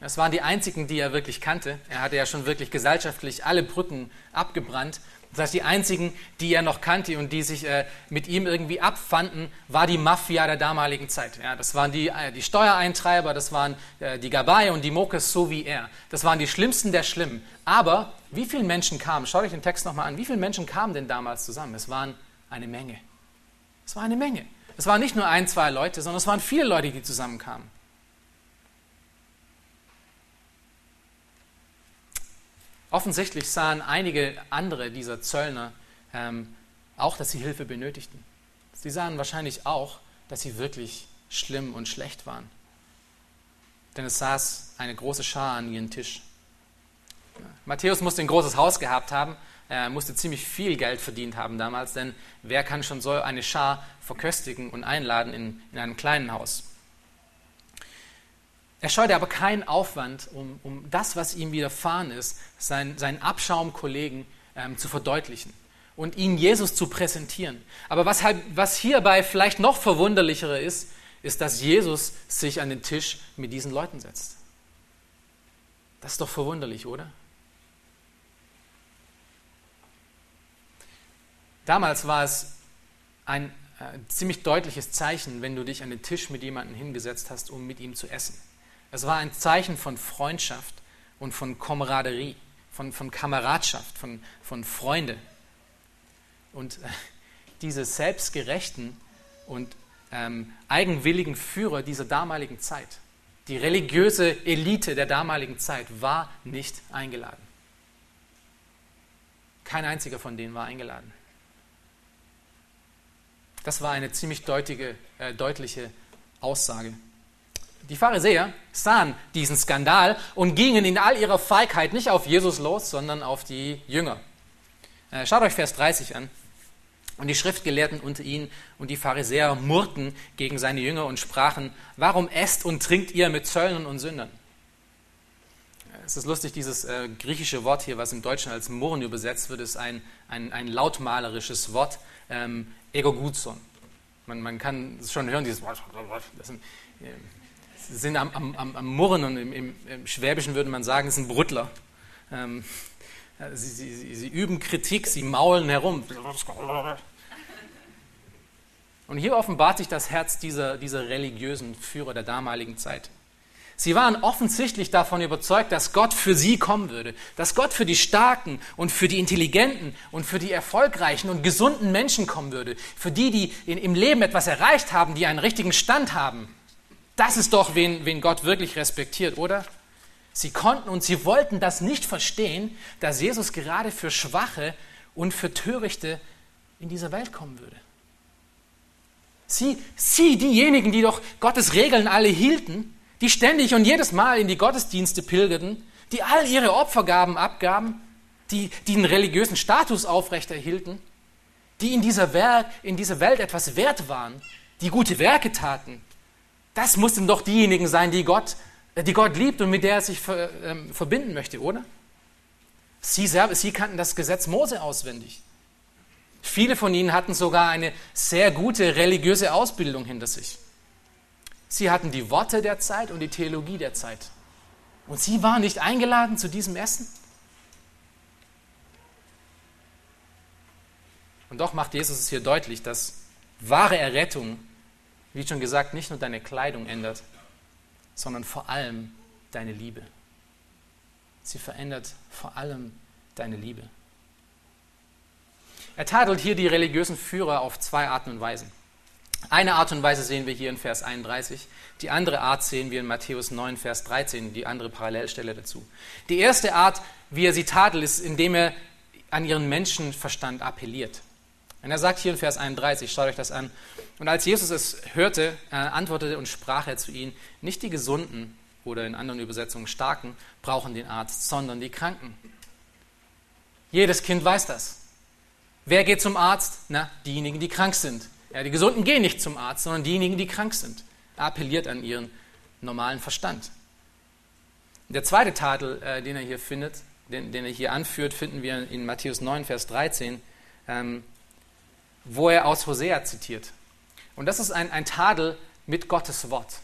Speaker 1: Das waren die einzigen, die er wirklich kannte. Er hatte ja schon wirklich gesellschaftlich alle Brücken abgebrannt. Das heißt, die einzigen, die er noch kannte und die sich äh, mit ihm irgendwie abfanden, war die Mafia der damaligen Zeit. Ja, das waren die, äh, die Steuereintreiber, das waren äh, die Gabai und die Mokes, so wie er. Das waren die Schlimmsten der Schlimmen. Aber wie viele Menschen kamen, schaut euch den Text nochmal an, wie viele Menschen kamen denn damals zusammen? Es waren eine Menge. Es war eine Menge. Es waren nicht nur ein, zwei Leute, sondern es waren viele Leute, die zusammenkamen. Offensichtlich sahen einige andere dieser Zöllner ähm, auch, dass sie Hilfe benötigten. Sie sahen wahrscheinlich auch, dass sie wirklich schlimm und schlecht waren. Denn es saß eine große Schar an ihren Tisch. Matthäus musste ein großes Haus gehabt haben er musste ziemlich viel Geld verdient haben damals, denn wer kann schon so eine Schar verköstigen und einladen in, in einem kleinen Haus? Er scheute aber keinen Aufwand, um, um das, was ihm widerfahren ist, sein, seinen Abschaumkollegen ähm, zu verdeutlichen und ihnen Jesus zu präsentieren. Aber was, halt, was hierbei vielleicht noch verwunderlicher ist, ist, dass Jesus sich an den Tisch mit diesen Leuten setzt. Das ist doch verwunderlich, oder? Damals war es ein äh, ziemlich deutliches Zeichen, wenn du dich an den Tisch mit jemandem hingesetzt hast, um mit ihm zu essen. Es war ein Zeichen von Freundschaft und von Kameraderie, von, von Kameradschaft, von, von Freunde. Und äh, diese selbstgerechten und ähm, eigenwilligen Führer dieser damaligen Zeit, die religiöse Elite der damaligen Zeit, war nicht eingeladen. Kein einziger von denen war eingeladen. Das war eine ziemlich deutliche, äh, deutliche Aussage. Die Pharisäer sahen diesen Skandal und gingen in all ihrer Feigheit nicht auf Jesus los, sondern auf die Jünger. Äh, schaut euch Vers 30 an. Und die Schriftgelehrten unter ihnen und die Pharisäer murrten gegen seine Jünger und sprachen, warum esst und trinkt ihr mit Zöllnern und Sündern? Es ist lustig, dieses äh, griechische Wort hier, was im Deutschen als Murren übersetzt wird, ist ein, ein, ein lautmalerisches Wort. Ähm, Egogutson. Man, man kann schon hören, dieses Wort. Das sind, äh, sind am, am, am, Murren und im, im, im, Schwäbischen würde man sagen, es sind Brüttler. Ähm, äh, sie, sie, sie üben Kritik, sie maulen herum. Und hier offenbart sich das Herz dieser, dieser religiösen Führer der damaligen Zeit. Sie waren offensichtlich davon überzeugt, dass Gott für sie kommen würde, dass Gott für die starken und für die intelligenten und für die erfolgreichen und gesunden Menschen kommen würde, für die, die in, im Leben etwas erreicht haben, die einen richtigen Stand haben. Das ist doch, wen, wen Gott wirklich respektiert, oder? Sie konnten und sie wollten das nicht verstehen, dass Jesus gerade für Schwache und für Törichte in dieser Welt kommen würde. Sie, sie, diejenigen, die doch Gottes Regeln alle hielten, die ständig und jedes Mal in die Gottesdienste pilgerten, die all ihre Opfergaben abgaben, die, die einen religiösen Status aufrechterhielten, die in dieser, Welt, in dieser Welt etwas wert waren, die gute Werke taten. Das mussten doch diejenigen sein, die Gott, die Gott liebt und mit der er sich ver, ähm, verbinden möchte, oder? Sie, selber, sie kannten das Gesetz Mose auswendig. Viele von ihnen hatten sogar eine sehr gute religiöse Ausbildung hinter sich. Sie hatten die Worte der Zeit und die Theologie der Zeit. Und sie waren nicht eingeladen zu diesem Essen. Und doch macht Jesus es hier deutlich, dass wahre Errettung, wie schon gesagt, nicht nur deine Kleidung ändert, sondern vor allem deine Liebe. Sie verändert vor allem deine Liebe. Er tadelt hier die religiösen Führer auf zwei Arten und Weisen. Eine Art und Weise sehen wir hier in Vers 31, die andere Art sehen wir in Matthäus 9, Vers 13, die andere Parallelstelle dazu. Die erste Art, wie er sie tadelt, ist, indem er an ihren Menschenverstand appelliert. Und er sagt hier in Vers 31, schaut euch das an. Und als Jesus es hörte, äh, antwortete und sprach er zu ihnen, nicht die Gesunden oder in anderen Übersetzungen Starken brauchen den Arzt, sondern die Kranken. Jedes Kind weiß das. Wer geht zum Arzt? Na, diejenigen, die krank sind. Ja, die Gesunden gehen nicht zum Arzt, sondern diejenigen, die krank sind. Er appelliert an ihren normalen Verstand. Der zweite Tadel, äh, den er hier findet, den, den, er hier anführt, finden wir in Matthäus 9, Vers 13, ähm, wo er aus Hosea zitiert. Und das ist ein, ein Tadel mit Gottes Wort.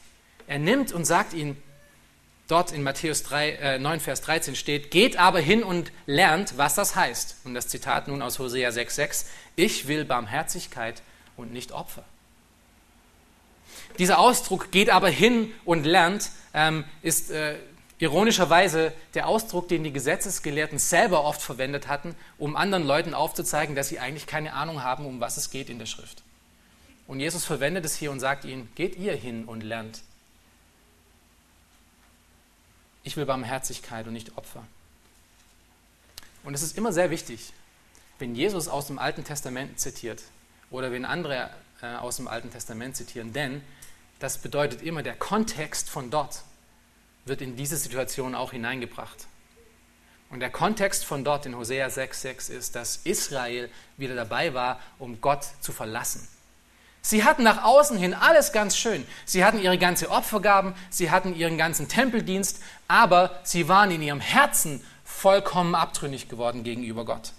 Speaker 1: Er nimmt und sagt ihnen, dort in Matthäus 3, äh, 9, Vers 13 steht, geht aber hin und lernt, was das heißt. Und das Zitat nun aus Hosea 6, 6, ich will Barmherzigkeit und nicht Opfer. Dieser Ausdruck geht aber hin und lernt, ähm, ist äh, ironischerweise der Ausdruck, den die Gesetzesgelehrten selber oft verwendet hatten, um anderen Leuten aufzuzeigen, dass sie eigentlich keine Ahnung haben, um was es geht in der Schrift. Und Jesus verwendet es hier und sagt ihnen, geht ihr hin und lernt. Ich will Barmherzigkeit und nicht Opfer. Und es ist immer sehr wichtig, wenn Jesus aus dem Alten Testament zitiert, oder wenn andere äh, aus dem Alten Testament zitieren, denn das bedeutet immer, der Kontext von dort wird in diese Situation auch hineingebracht. Und der Kontext von dort in Hosea 6,6 ist, dass Israel wieder dabei war, um Gott zu verlassen. Sie hatten nach außen hin alles ganz schön. Sie hatten ihre ganze Opfergaben, sie hatten ihren ganzen Tempeldienst, aber sie waren in ihrem Herzen vollkommen abtrünnig geworden gegenüber Gott.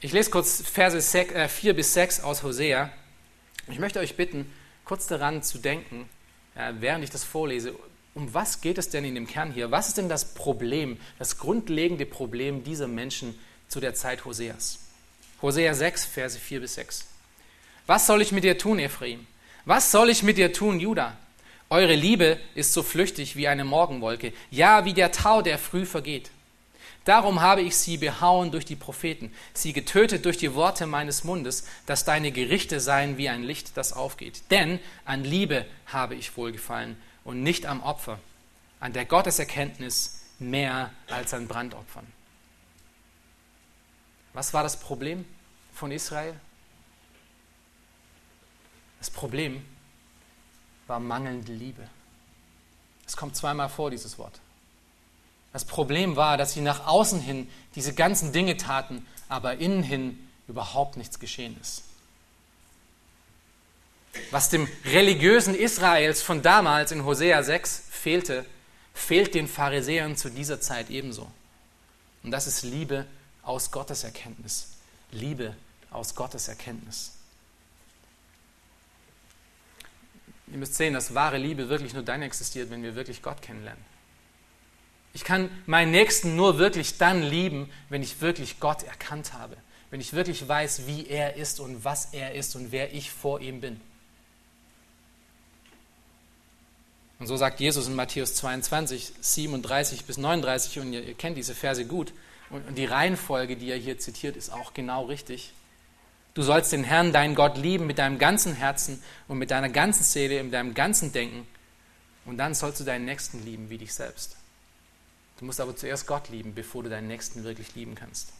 Speaker 1: Ich lese kurz Verse 4 äh, bis 6 aus Hosea. Ich möchte euch bitten, kurz daran zu denken, während ich das vorlese, um was geht es denn in dem Kern hier? Was ist denn das Problem, das grundlegende Problem dieser Menschen zu der Zeit Hoseas? Hosea 6, Verse 4 bis 6. Was soll ich mit dir tun, Ephraim? Was soll ich mit dir tun, Judah? Eure Liebe ist so flüchtig wie eine Morgenwolke, ja, wie der Tau, der früh vergeht. Darum habe ich sie behauen durch die Propheten, sie getötet durch die Worte meines Mundes, dass deine Gerichte seien wie ein Licht, das aufgeht. Denn an Liebe habe ich wohlgefallen und nicht am Opfer, an der Gotteserkenntnis mehr als an Brandopfern. Was war das Problem von Israel? Das Problem war mangelnde Liebe. Es kommt zweimal vor, dieses Wort. Das Problem war, dass sie nach außen hin diese ganzen Dinge taten, aber innen hin überhaupt nichts geschehen ist. Was dem religiösen Israels von damals in Hosea 6 fehlte, fehlt den Pharisäern zu dieser Zeit ebenso. Und das ist Liebe aus Gottes Erkenntnis. Liebe aus Gottes Erkenntnis. Ihr müsst sehen, dass wahre Liebe wirklich nur dann existiert, wenn wir wirklich Gott kennenlernen. Ich kann meinen Nächsten nur wirklich dann lieben, wenn ich wirklich Gott erkannt habe, wenn ich wirklich weiß, wie er ist und was er ist und wer ich vor ihm bin. Und so sagt Jesus in Matthäus 22, 37 bis 39, und ihr, ihr kennt diese Verse gut, und, und die Reihenfolge, die er hier zitiert, ist auch genau richtig. Du sollst den Herrn, deinen Gott, lieben mit deinem ganzen Herzen und mit deiner ganzen Seele, mit deinem ganzen Denken. Und dann sollst du deinen Nächsten lieben wie dich selbst. Du musst aber zuerst Gott lieben, bevor du deinen Nächsten wirklich lieben kannst.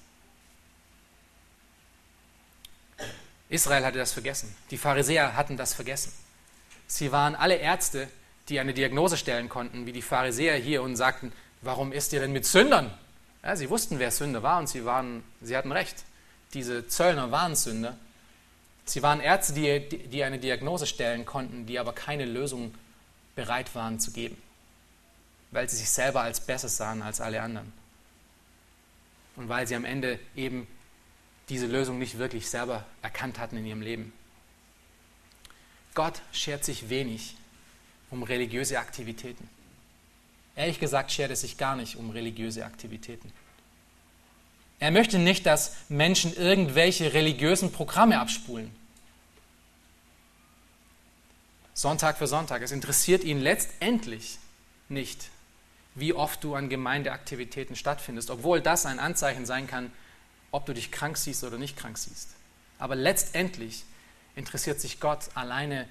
Speaker 1: Israel hatte das vergessen. Die Pharisäer hatten das vergessen. Sie waren alle Ärzte, die eine Diagnose stellen konnten, wie die Pharisäer hier und sagten, warum isst ihr denn mit Sündern? Ja, sie wussten, wer Sünder war und sie, waren, sie hatten recht diese Zöllner waren Sünder. Sie waren Ärzte, die, die eine Diagnose stellen konnten, die aber keine Lösung bereit waren zu geben, weil sie sich selber als besser sahen als alle anderen. Und weil sie am Ende eben diese Lösung nicht wirklich selber erkannt hatten in ihrem Leben. Gott schert sich wenig um religiöse Aktivitäten. Ehrlich gesagt schert es sich gar nicht um religiöse Aktivitäten. Er möchte nicht, dass Menschen irgendwelche religiösen Programme abspulen. Sonntag für Sonntag. Es interessiert ihn letztendlich nicht, wie oft du an Gemeindeaktivitäten stattfindest, obwohl das ein Anzeichen sein kann, ob du dich krank siehst oder nicht krank siehst. Aber letztendlich interessiert sich Gott alleine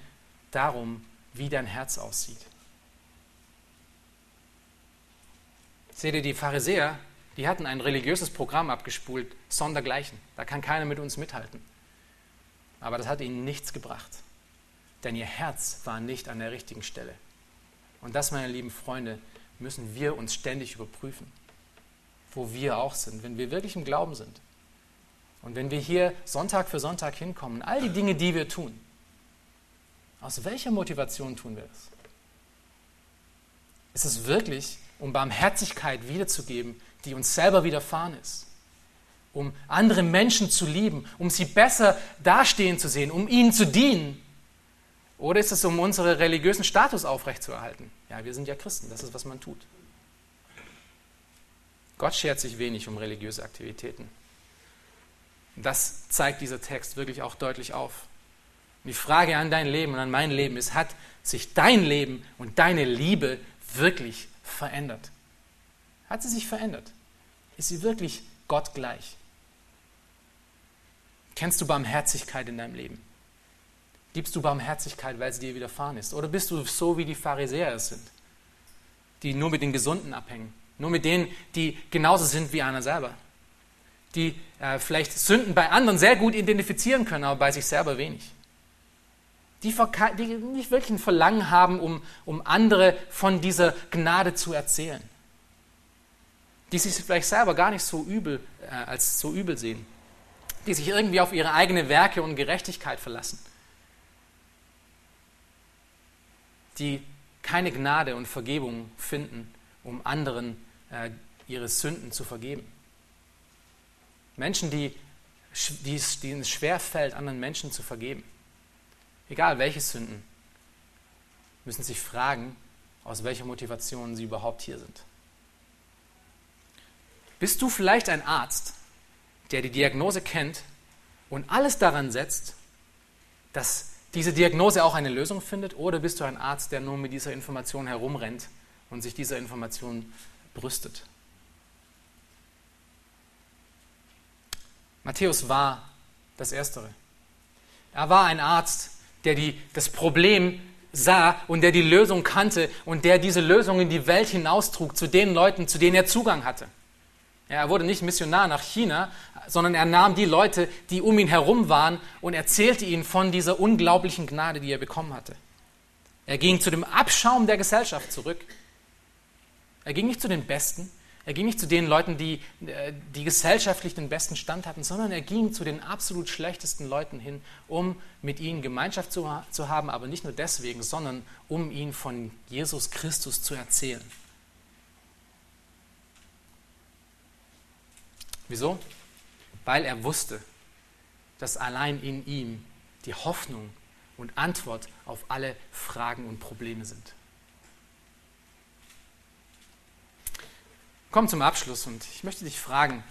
Speaker 1: darum, wie dein Herz aussieht. Seht ihr, die Pharisäer die hatten ein religiöses Programm abgespult, sondergleichen. Da kann keiner mit uns mithalten. Aber das hat ihnen nichts gebracht. Denn ihr Herz war nicht an der richtigen Stelle. Und das, meine lieben Freunde, müssen wir uns ständig überprüfen, wo wir auch sind, wenn wir wirklich im Glauben sind. Und wenn wir hier Sonntag für Sonntag hinkommen, all die Dinge, die wir tun, aus welcher Motivation tun wir das? Ist es wirklich, um Barmherzigkeit wiederzugeben, die uns selber widerfahren ist. Um andere Menschen zu lieben, um sie besser dastehen zu sehen, um ihnen zu dienen. Oder ist es um unseren religiösen Status aufrechtzuerhalten? Ja, wir sind ja Christen, das ist, was man tut. Gott schert sich wenig um religiöse Aktivitäten. Das zeigt dieser Text wirklich auch deutlich auf. Die Frage an dein Leben und an mein Leben ist, hat sich dein Leben und deine Liebe wirklich verändert? Hat sie sich verändert? Ist sie wirklich Gott gleich? Kennst du Barmherzigkeit in deinem Leben? Gibst du Barmherzigkeit, weil sie dir widerfahren ist? Oder bist du so, wie die Pharisäer es sind, die nur mit den Gesunden abhängen, nur mit denen, die genauso sind wie einer selber, die äh, vielleicht Sünden bei anderen sehr gut identifizieren können, aber bei sich selber wenig? Die, die nicht wirklich ein Verlangen haben, um, um andere von dieser Gnade zu erzählen. Die sich vielleicht selber gar nicht so übel äh, als so übel sehen, die sich irgendwie auf ihre eigenen Werke und Gerechtigkeit verlassen, die keine Gnade und Vergebung finden, um anderen äh, ihre Sünden zu vergeben. Menschen, die, die, denen es schwer fällt, anderen Menschen zu vergeben, egal welche Sünden, müssen sich fragen, aus welcher Motivation sie überhaupt hier sind. Bist du vielleicht ein Arzt, der die Diagnose kennt und alles daran setzt, dass diese Diagnose auch eine Lösung findet? Oder bist du ein Arzt, der nur mit dieser Information herumrennt und sich dieser Information brüstet? Matthäus war das Erstere. Er war ein Arzt, der die, das Problem sah und der die Lösung kannte und der diese Lösung in die Welt hinaustrug zu den Leuten, zu denen er Zugang hatte. Er wurde nicht Missionar nach China, sondern er nahm die Leute, die um ihn herum waren, und erzählte ihnen von dieser unglaublichen Gnade, die er bekommen hatte. Er ging zu dem Abschaum der Gesellschaft zurück. Er ging nicht zu den Besten, er ging nicht zu den Leuten, die, äh, die gesellschaftlich den besten Stand hatten, sondern er ging zu den absolut schlechtesten Leuten hin, um mit ihnen Gemeinschaft zu, zu haben, aber nicht nur deswegen, sondern um ihnen von Jesus Christus zu erzählen. Wieso? Weil er wusste, dass allein in ihm die Hoffnung und Antwort auf alle Fragen und Probleme sind. Komm zum Abschluss und ich möchte dich fragen,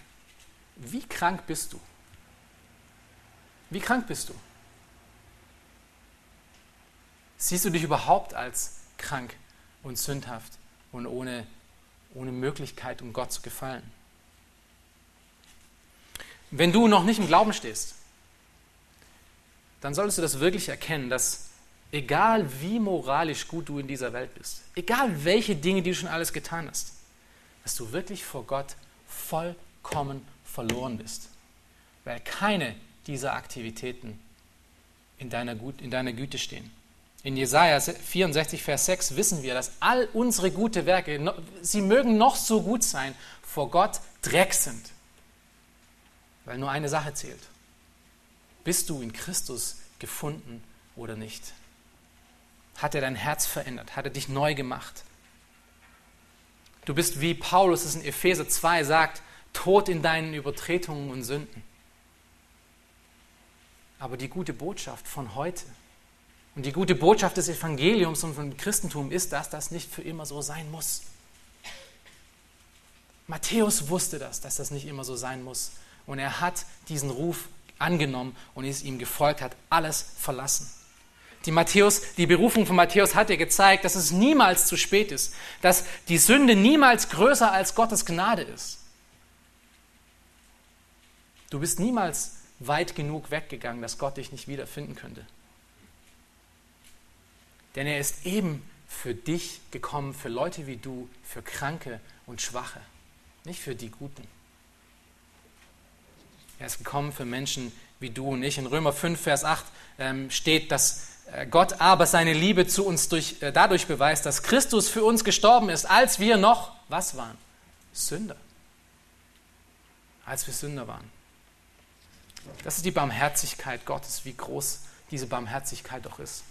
Speaker 1: wie krank bist du? Wie krank bist du? Siehst du dich überhaupt als krank und sündhaft und ohne, ohne Möglichkeit, um Gott zu gefallen. Wenn du noch nicht im Glauben stehst, dann solltest du das wirklich erkennen, dass egal wie moralisch gut du in dieser Welt bist, egal welche Dinge du schon alles getan hast, dass du wirklich vor Gott vollkommen verloren bist, weil keine dieser Aktivitäten in deiner, Gut, in deiner Güte stehen. In Jesaja 64, Vers 6 wissen wir, dass all unsere gute Werke, sie mögen noch so gut sein, vor Gott Dreck sind. Weil nur eine Sache zählt. Bist du in Christus gefunden oder nicht? Hat er dein Herz verändert? Hat er dich neu gemacht? Du bist wie Paulus es in Epheser 2 sagt, tot in deinen Übertretungen und Sünden. Aber die gute Botschaft von heute und die gute Botschaft des Evangeliums und vom Christentum ist, dass das nicht für immer so sein muss. Matthäus wusste das, dass das nicht immer so sein muss. Und er hat diesen Ruf angenommen und ist ihm gefolgt, hat alles verlassen. Die, Matthäus, die Berufung von Matthäus hat dir gezeigt, dass es niemals zu spät ist, dass die Sünde niemals größer als Gottes Gnade ist. Du bist niemals weit genug weggegangen, dass Gott dich nicht wiederfinden könnte. Denn er ist eben für dich gekommen, für Leute wie du, für Kranke und Schwache, nicht für die Guten. Er ist gekommen für Menschen wie du und ich. In Römer 5, Vers 8 ähm, steht, dass äh, Gott aber seine Liebe zu uns durch, äh, dadurch beweist, dass Christus für uns gestorben ist, als wir noch, was waren? Sünder. Als wir Sünder waren. Das ist die Barmherzigkeit Gottes, wie groß diese Barmherzigkeit doch ist.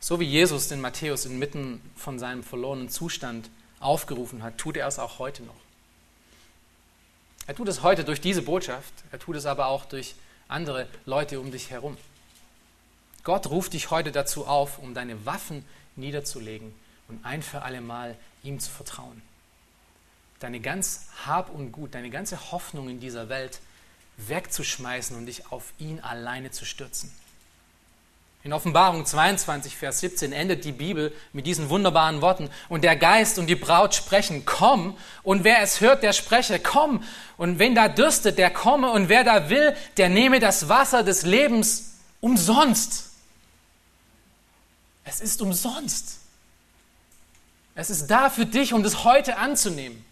Speaker 1: So wie Jesus den Matthäus inmitten von seinem verlorenen Zustand aufgerufen hat, tut er es auch heute noch. Er tut es heute durch diese Botschaft, er tut es aber auch durch andere Leute um dich herum. Gott ruft dich heute dazu auf, um deine Waffen niederzulegen und ein für alle Mal ihm zu vertrauen. Deine ganz Hab und Gut, deine ganze Hoffnung in dieser Welt wegzuschmeißen und dich auf ihn alleine zu stürzen. In Offenbarung 22, Vers 17 endet die Bibel mit diesen wunderbaren Worten. Und der Geist und die Braut sprechen, komm. Und wer es hört, der spreche, komm. Und wenn da dürstet, der komme. Und wer da will, der nehme das Wasser des Lebens umsonst. Es ist umsonst. Es ist da für dich, um das heute anzunehmen.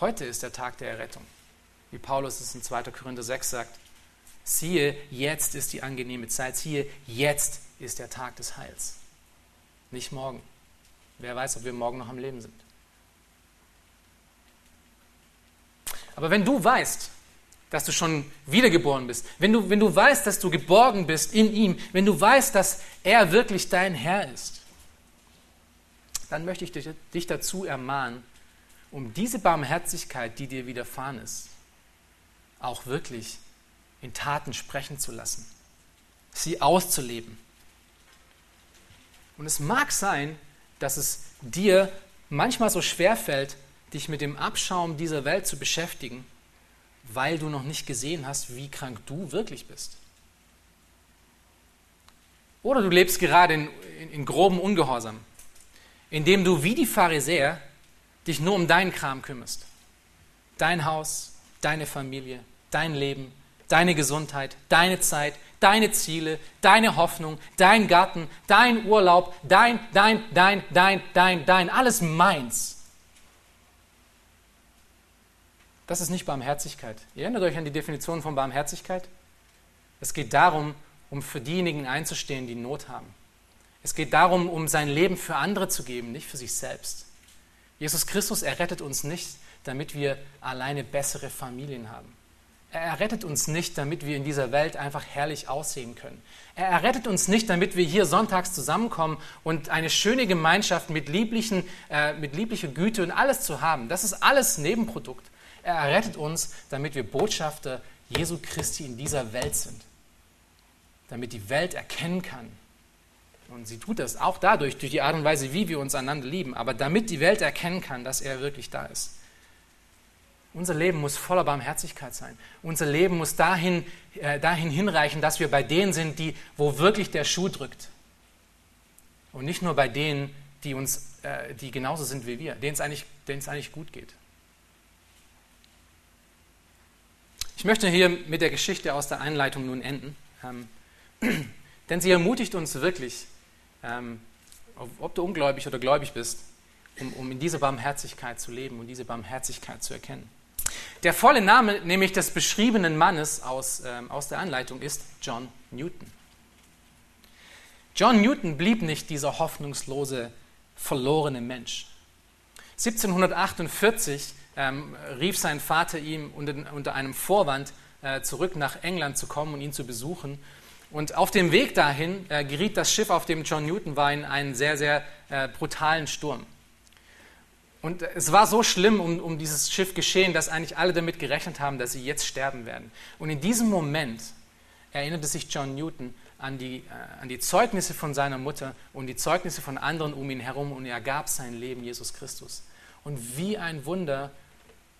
Speaker 1: Heute ist der Tag der Errettung wie Paulus es in 2. Korinther 6 sagt. Siehe, jetzt ist die angenehme Zeit. Siehe, jetzt ist der Tag des Heils. Nicht morgen. Wer weiß, ob wir morgen noch am Leben sind. Aber wenn du weißt, dass du schon wiedergeboren bist, wenn du, wenn du weißt, dass du geborgen bist in ihm, wenn du weißt, dass er wirklich dein Herr ist, dann möchte ich dich dazu ermahnen, um diese Barmherzigkeit, die dir widerfahren ist, auch wirklich in Taten sprechen zu lassen, sie auszuleben. Und es mag sein, dass es dir manchmal so schwer fällt, dich mit dem Abschaum dieser Welt zu beschäftigen, weil du noch nicht gesehen hast, wie krank du wirklich bist. Oder du lebst gerade in, in, in grobem Ungehorsam, indem du wie die Pharisäer dich nur um deinen Kram kümmerst. Dein Haus, deine Familie, dein Leben, deine Gesundheit, deine Zeit, deine Ziele, deine Hoffnung, dein Garten, dein Urlaub, dein, dein, dein, dein, dein, dein, alles meins. Das ist nicht Barmherzigkeit. Ihr erinnert euch an die Definition von Barmherzigkeit? Es geht darum, um für diejenigen einzustehen, die Not haben. Es geht darum, um sein Leben für andere zu geben, nicht für sich selbst. Jesus Christus errettet uns nicht, damit wir alleine bessere Familien haben. Er errettet uns nicht, damit wir in dieser Welt einfach herrlich aussehen können. Er errettet uns nicht, damit wir hier sonntags zusammenkommen und eine schöne Gemeinschaft mit, lieblichen, äh, mit lieblicher Güte und alles zu haben. Das ist alles Nebenprodukt. Er errettet uns, damit wir Botschafter Jesu Christi in dieser Welt sind. Damit die Welt erkennen kann. Und sie tut das auch dadurch, durch die Art und Weise, wie wir uns einander lieben. Aber damit die Welt erkennen kann, dass er wirklich da ist Unser Leben muss voller Barmherzigkeit sein. Unser Leben muss dahin, äh, dahin hinreichen, dass wir bei denen sind, die, wo wirklich der Schuh drückt. Und nicht nur bei denen, die, uns, äh, die genauso sind wie wir, denen es eigentlich, eigentlich gut geht. Ich möchte hier mit der Geschichte aus der Einleitung nun enden, ähm, denn sie ermutigt uns wirklich, ähm, ob du ungläubig oder gläubig bist, um, um in dieser Barmherzigkeit zu leben und diese Barmherzigkeit zu erkennen. Der volle Name nämlich des beschriebenen Mannes aus, ähm, aus der Anleitung ist John Newton. John Newton blieb nicht dieser hoffnungslose, verlorene Mensch. 1748 ähm, rief sein Vater ihm unter, unter einem Vorwand äh, zurück nach England zu kommen und ihn zu besuchen. Und auf dem Weg dahin äh, geriet das Schiff, auf dem John Newton war, in einen sehr, sehr äh, brutalen Sturm. Und es war so schlimm um, um dieses Schiff geschehen, dass eigentlich alle damit gerechnet haben, dass sie jetzt sterben werden. Und in diesem Moment erinnerte sich John Newton an die, äh, an die Zeugnisse von seiner Mutter und die Zeugnisse von anderen um ihn herum und er gab sein Leben Jesus Christus. Und wie ein Wunder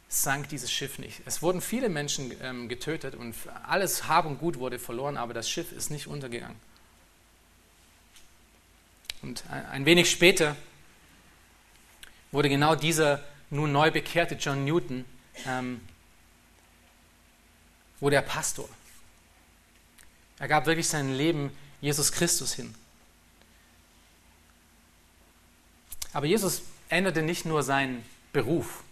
Speaker 1: sank dieses Schiff nicht. Es wurden viele Menschen ähm, getötet und alles Hab und Gut wurde verloren, aber das Schiff ist nicht untergegangen. Und ein, ein wenig später wurde genau dieser nun neu bekehrte John Newton, ähm, wurde er Pastor. Er gab wirklich sein Leben Jesus Christus hin. Aber Jesus änderte nicht nur seinen Beruf,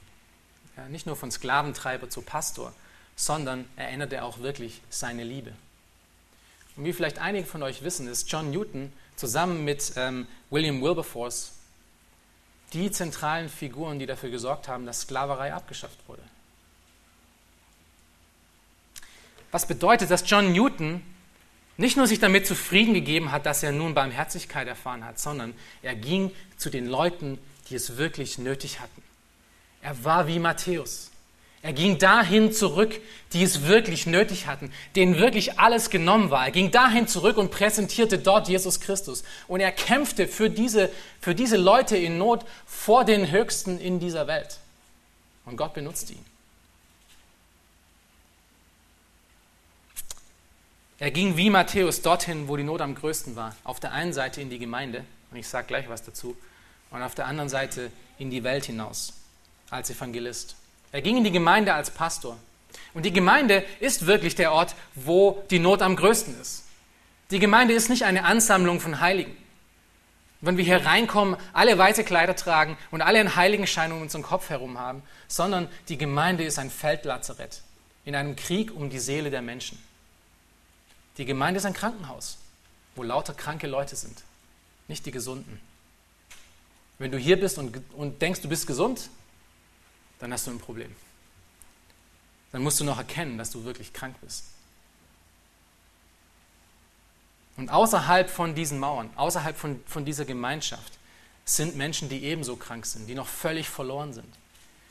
Speaker 1: ja, nicht nur von Sklaventreiber zu Pastor, sondern er änderte auch wirklich seine Liebe. Und wie vielleicht einige von euch wissen, ist John Newton zusammen mit ähm, William Wilberforce die zentralen Figuren, die dafür gesorgt haben, dass Sklaverei abgeschafft wurde. Was bedeutet, dass John Newton nicht nur sich damit zufrieden gegeben hat, dass er nun Barmherzigkeit erfahren hat, sondern er ging zu den Leuten, die es wirklich nötig hatten. Er war wie Matthäus. Er ging dahin zurück, die es wirklich nötig hatten, denen wirklich alles genommen war. Er ging dahin zurück und präsentierte dort Jesus Christus. Und er kämpfte für diese, für diese Leute in Not vor den Höchsten in dieser Welt. Und Gott benutzt ihn. Er ging wie Matthäus dorthin, wo die Not am größten war. Auf der einen Seite in die Gemeinde, und ich sage gleich was dazu, und auf der anderen Seite in die Welt hinaus als Evangelist. Er ging in die Gemeinde als Pastor. Und die Gemeinde ist wirklich der Ort, wo die Not am größten ist. Die Gemeinde ist nicht eine Ansammlung von Heiligen. Wenn wir hier reinkommen, alle weiße Kleider tragen und alle einen Heiligenschein um unseren Kopf herum haben, sondern die Gemeinde ist ein Feldlazarett in einem Krieg um die Seele der Menschen. Die Gemeinde ist ein Krankenhaus, wo lauter kranke Leute sind, nicht die Gesunden. Wenn du hier bist und, und denkst, du bist gesund, dann hast du ein Problem. Dann musst du noch erkennen, dass du wirklich krank bist. Und außerhalb von diesen Mauern, außerhalb von, von dieser Gemeinschaft, sind Menschen, die ebenso krank sind, die noch völlig verloren sind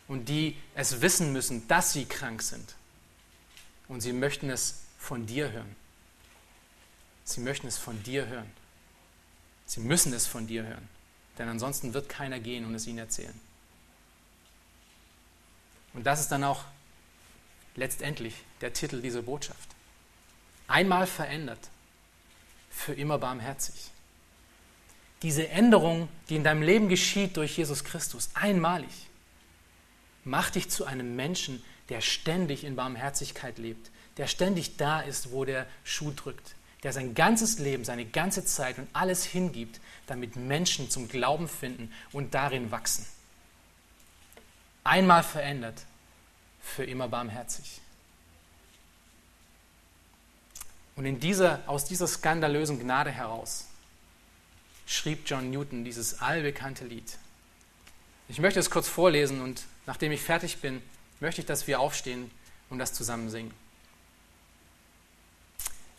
Speaker 1: und die es wissen müssen, dass sie krank sind. Und sie möchten es von dir hören. Sie möchten es von dir hören. Sie müssen es von dir hören. Denn ansonsten wird keiner gehen und es ihnen erzählen. Und das ist dann auch letztendlich der Titel dieser Botschaft. Einmal verändert, für immer barmherzig. Diese Änderung, die in deinem Leben geschieht durch Jesus Christus, einmalig, macht dich zu einem Menschen, der ständig in Barmherzigkeit lebt, der ständig da ist, wo der Schuh drückt, der sein ganzes Leben, seine ganze Zeit und alles hingibt, damit Menschen zum Glauben finden und darin wachsen. Einmal verändert, für immer barmherzig. Und in dieser, aus dieser skandalösen Gnade heraus schrieb John Newton dieses allbekannte Lied. Ich möchte es kurz vorlesen und nachdem ich fertig bin, möchte ich, dass wir aufstehen und das zusammen singen.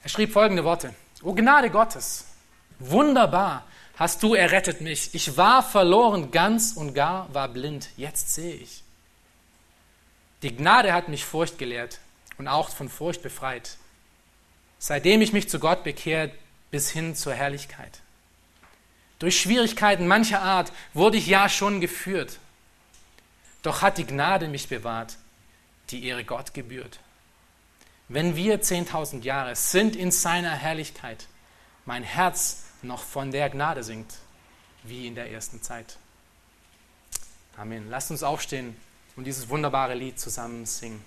Speaker 1: Er schrieb folgende Worte. O Gnade Gottes, wunderbar hast du errettet mich. Ich war verloren ganz und gar, war blind. Jetzt sehe ich. Die Gnade hat mich Furcht gelehrt und auch von Furcht befreit. Seitdem ich mich zu Gott bekehrt bis hin zur Herrlichkeit. Durch Schwierigkeiten mancher Art wurde ich ja schon geführt. Doch hat die Gnade mich bewahrt, die Ehre Gott gebührt. Wenn wir 10.000 Jahre sind in seiner Herrlichkeit, mein Herz noch von der Gnade singt, wie in der ersten Zeit. Amen. Lasst uns aufstehen und dieses wunderbare Lied zusammen singen.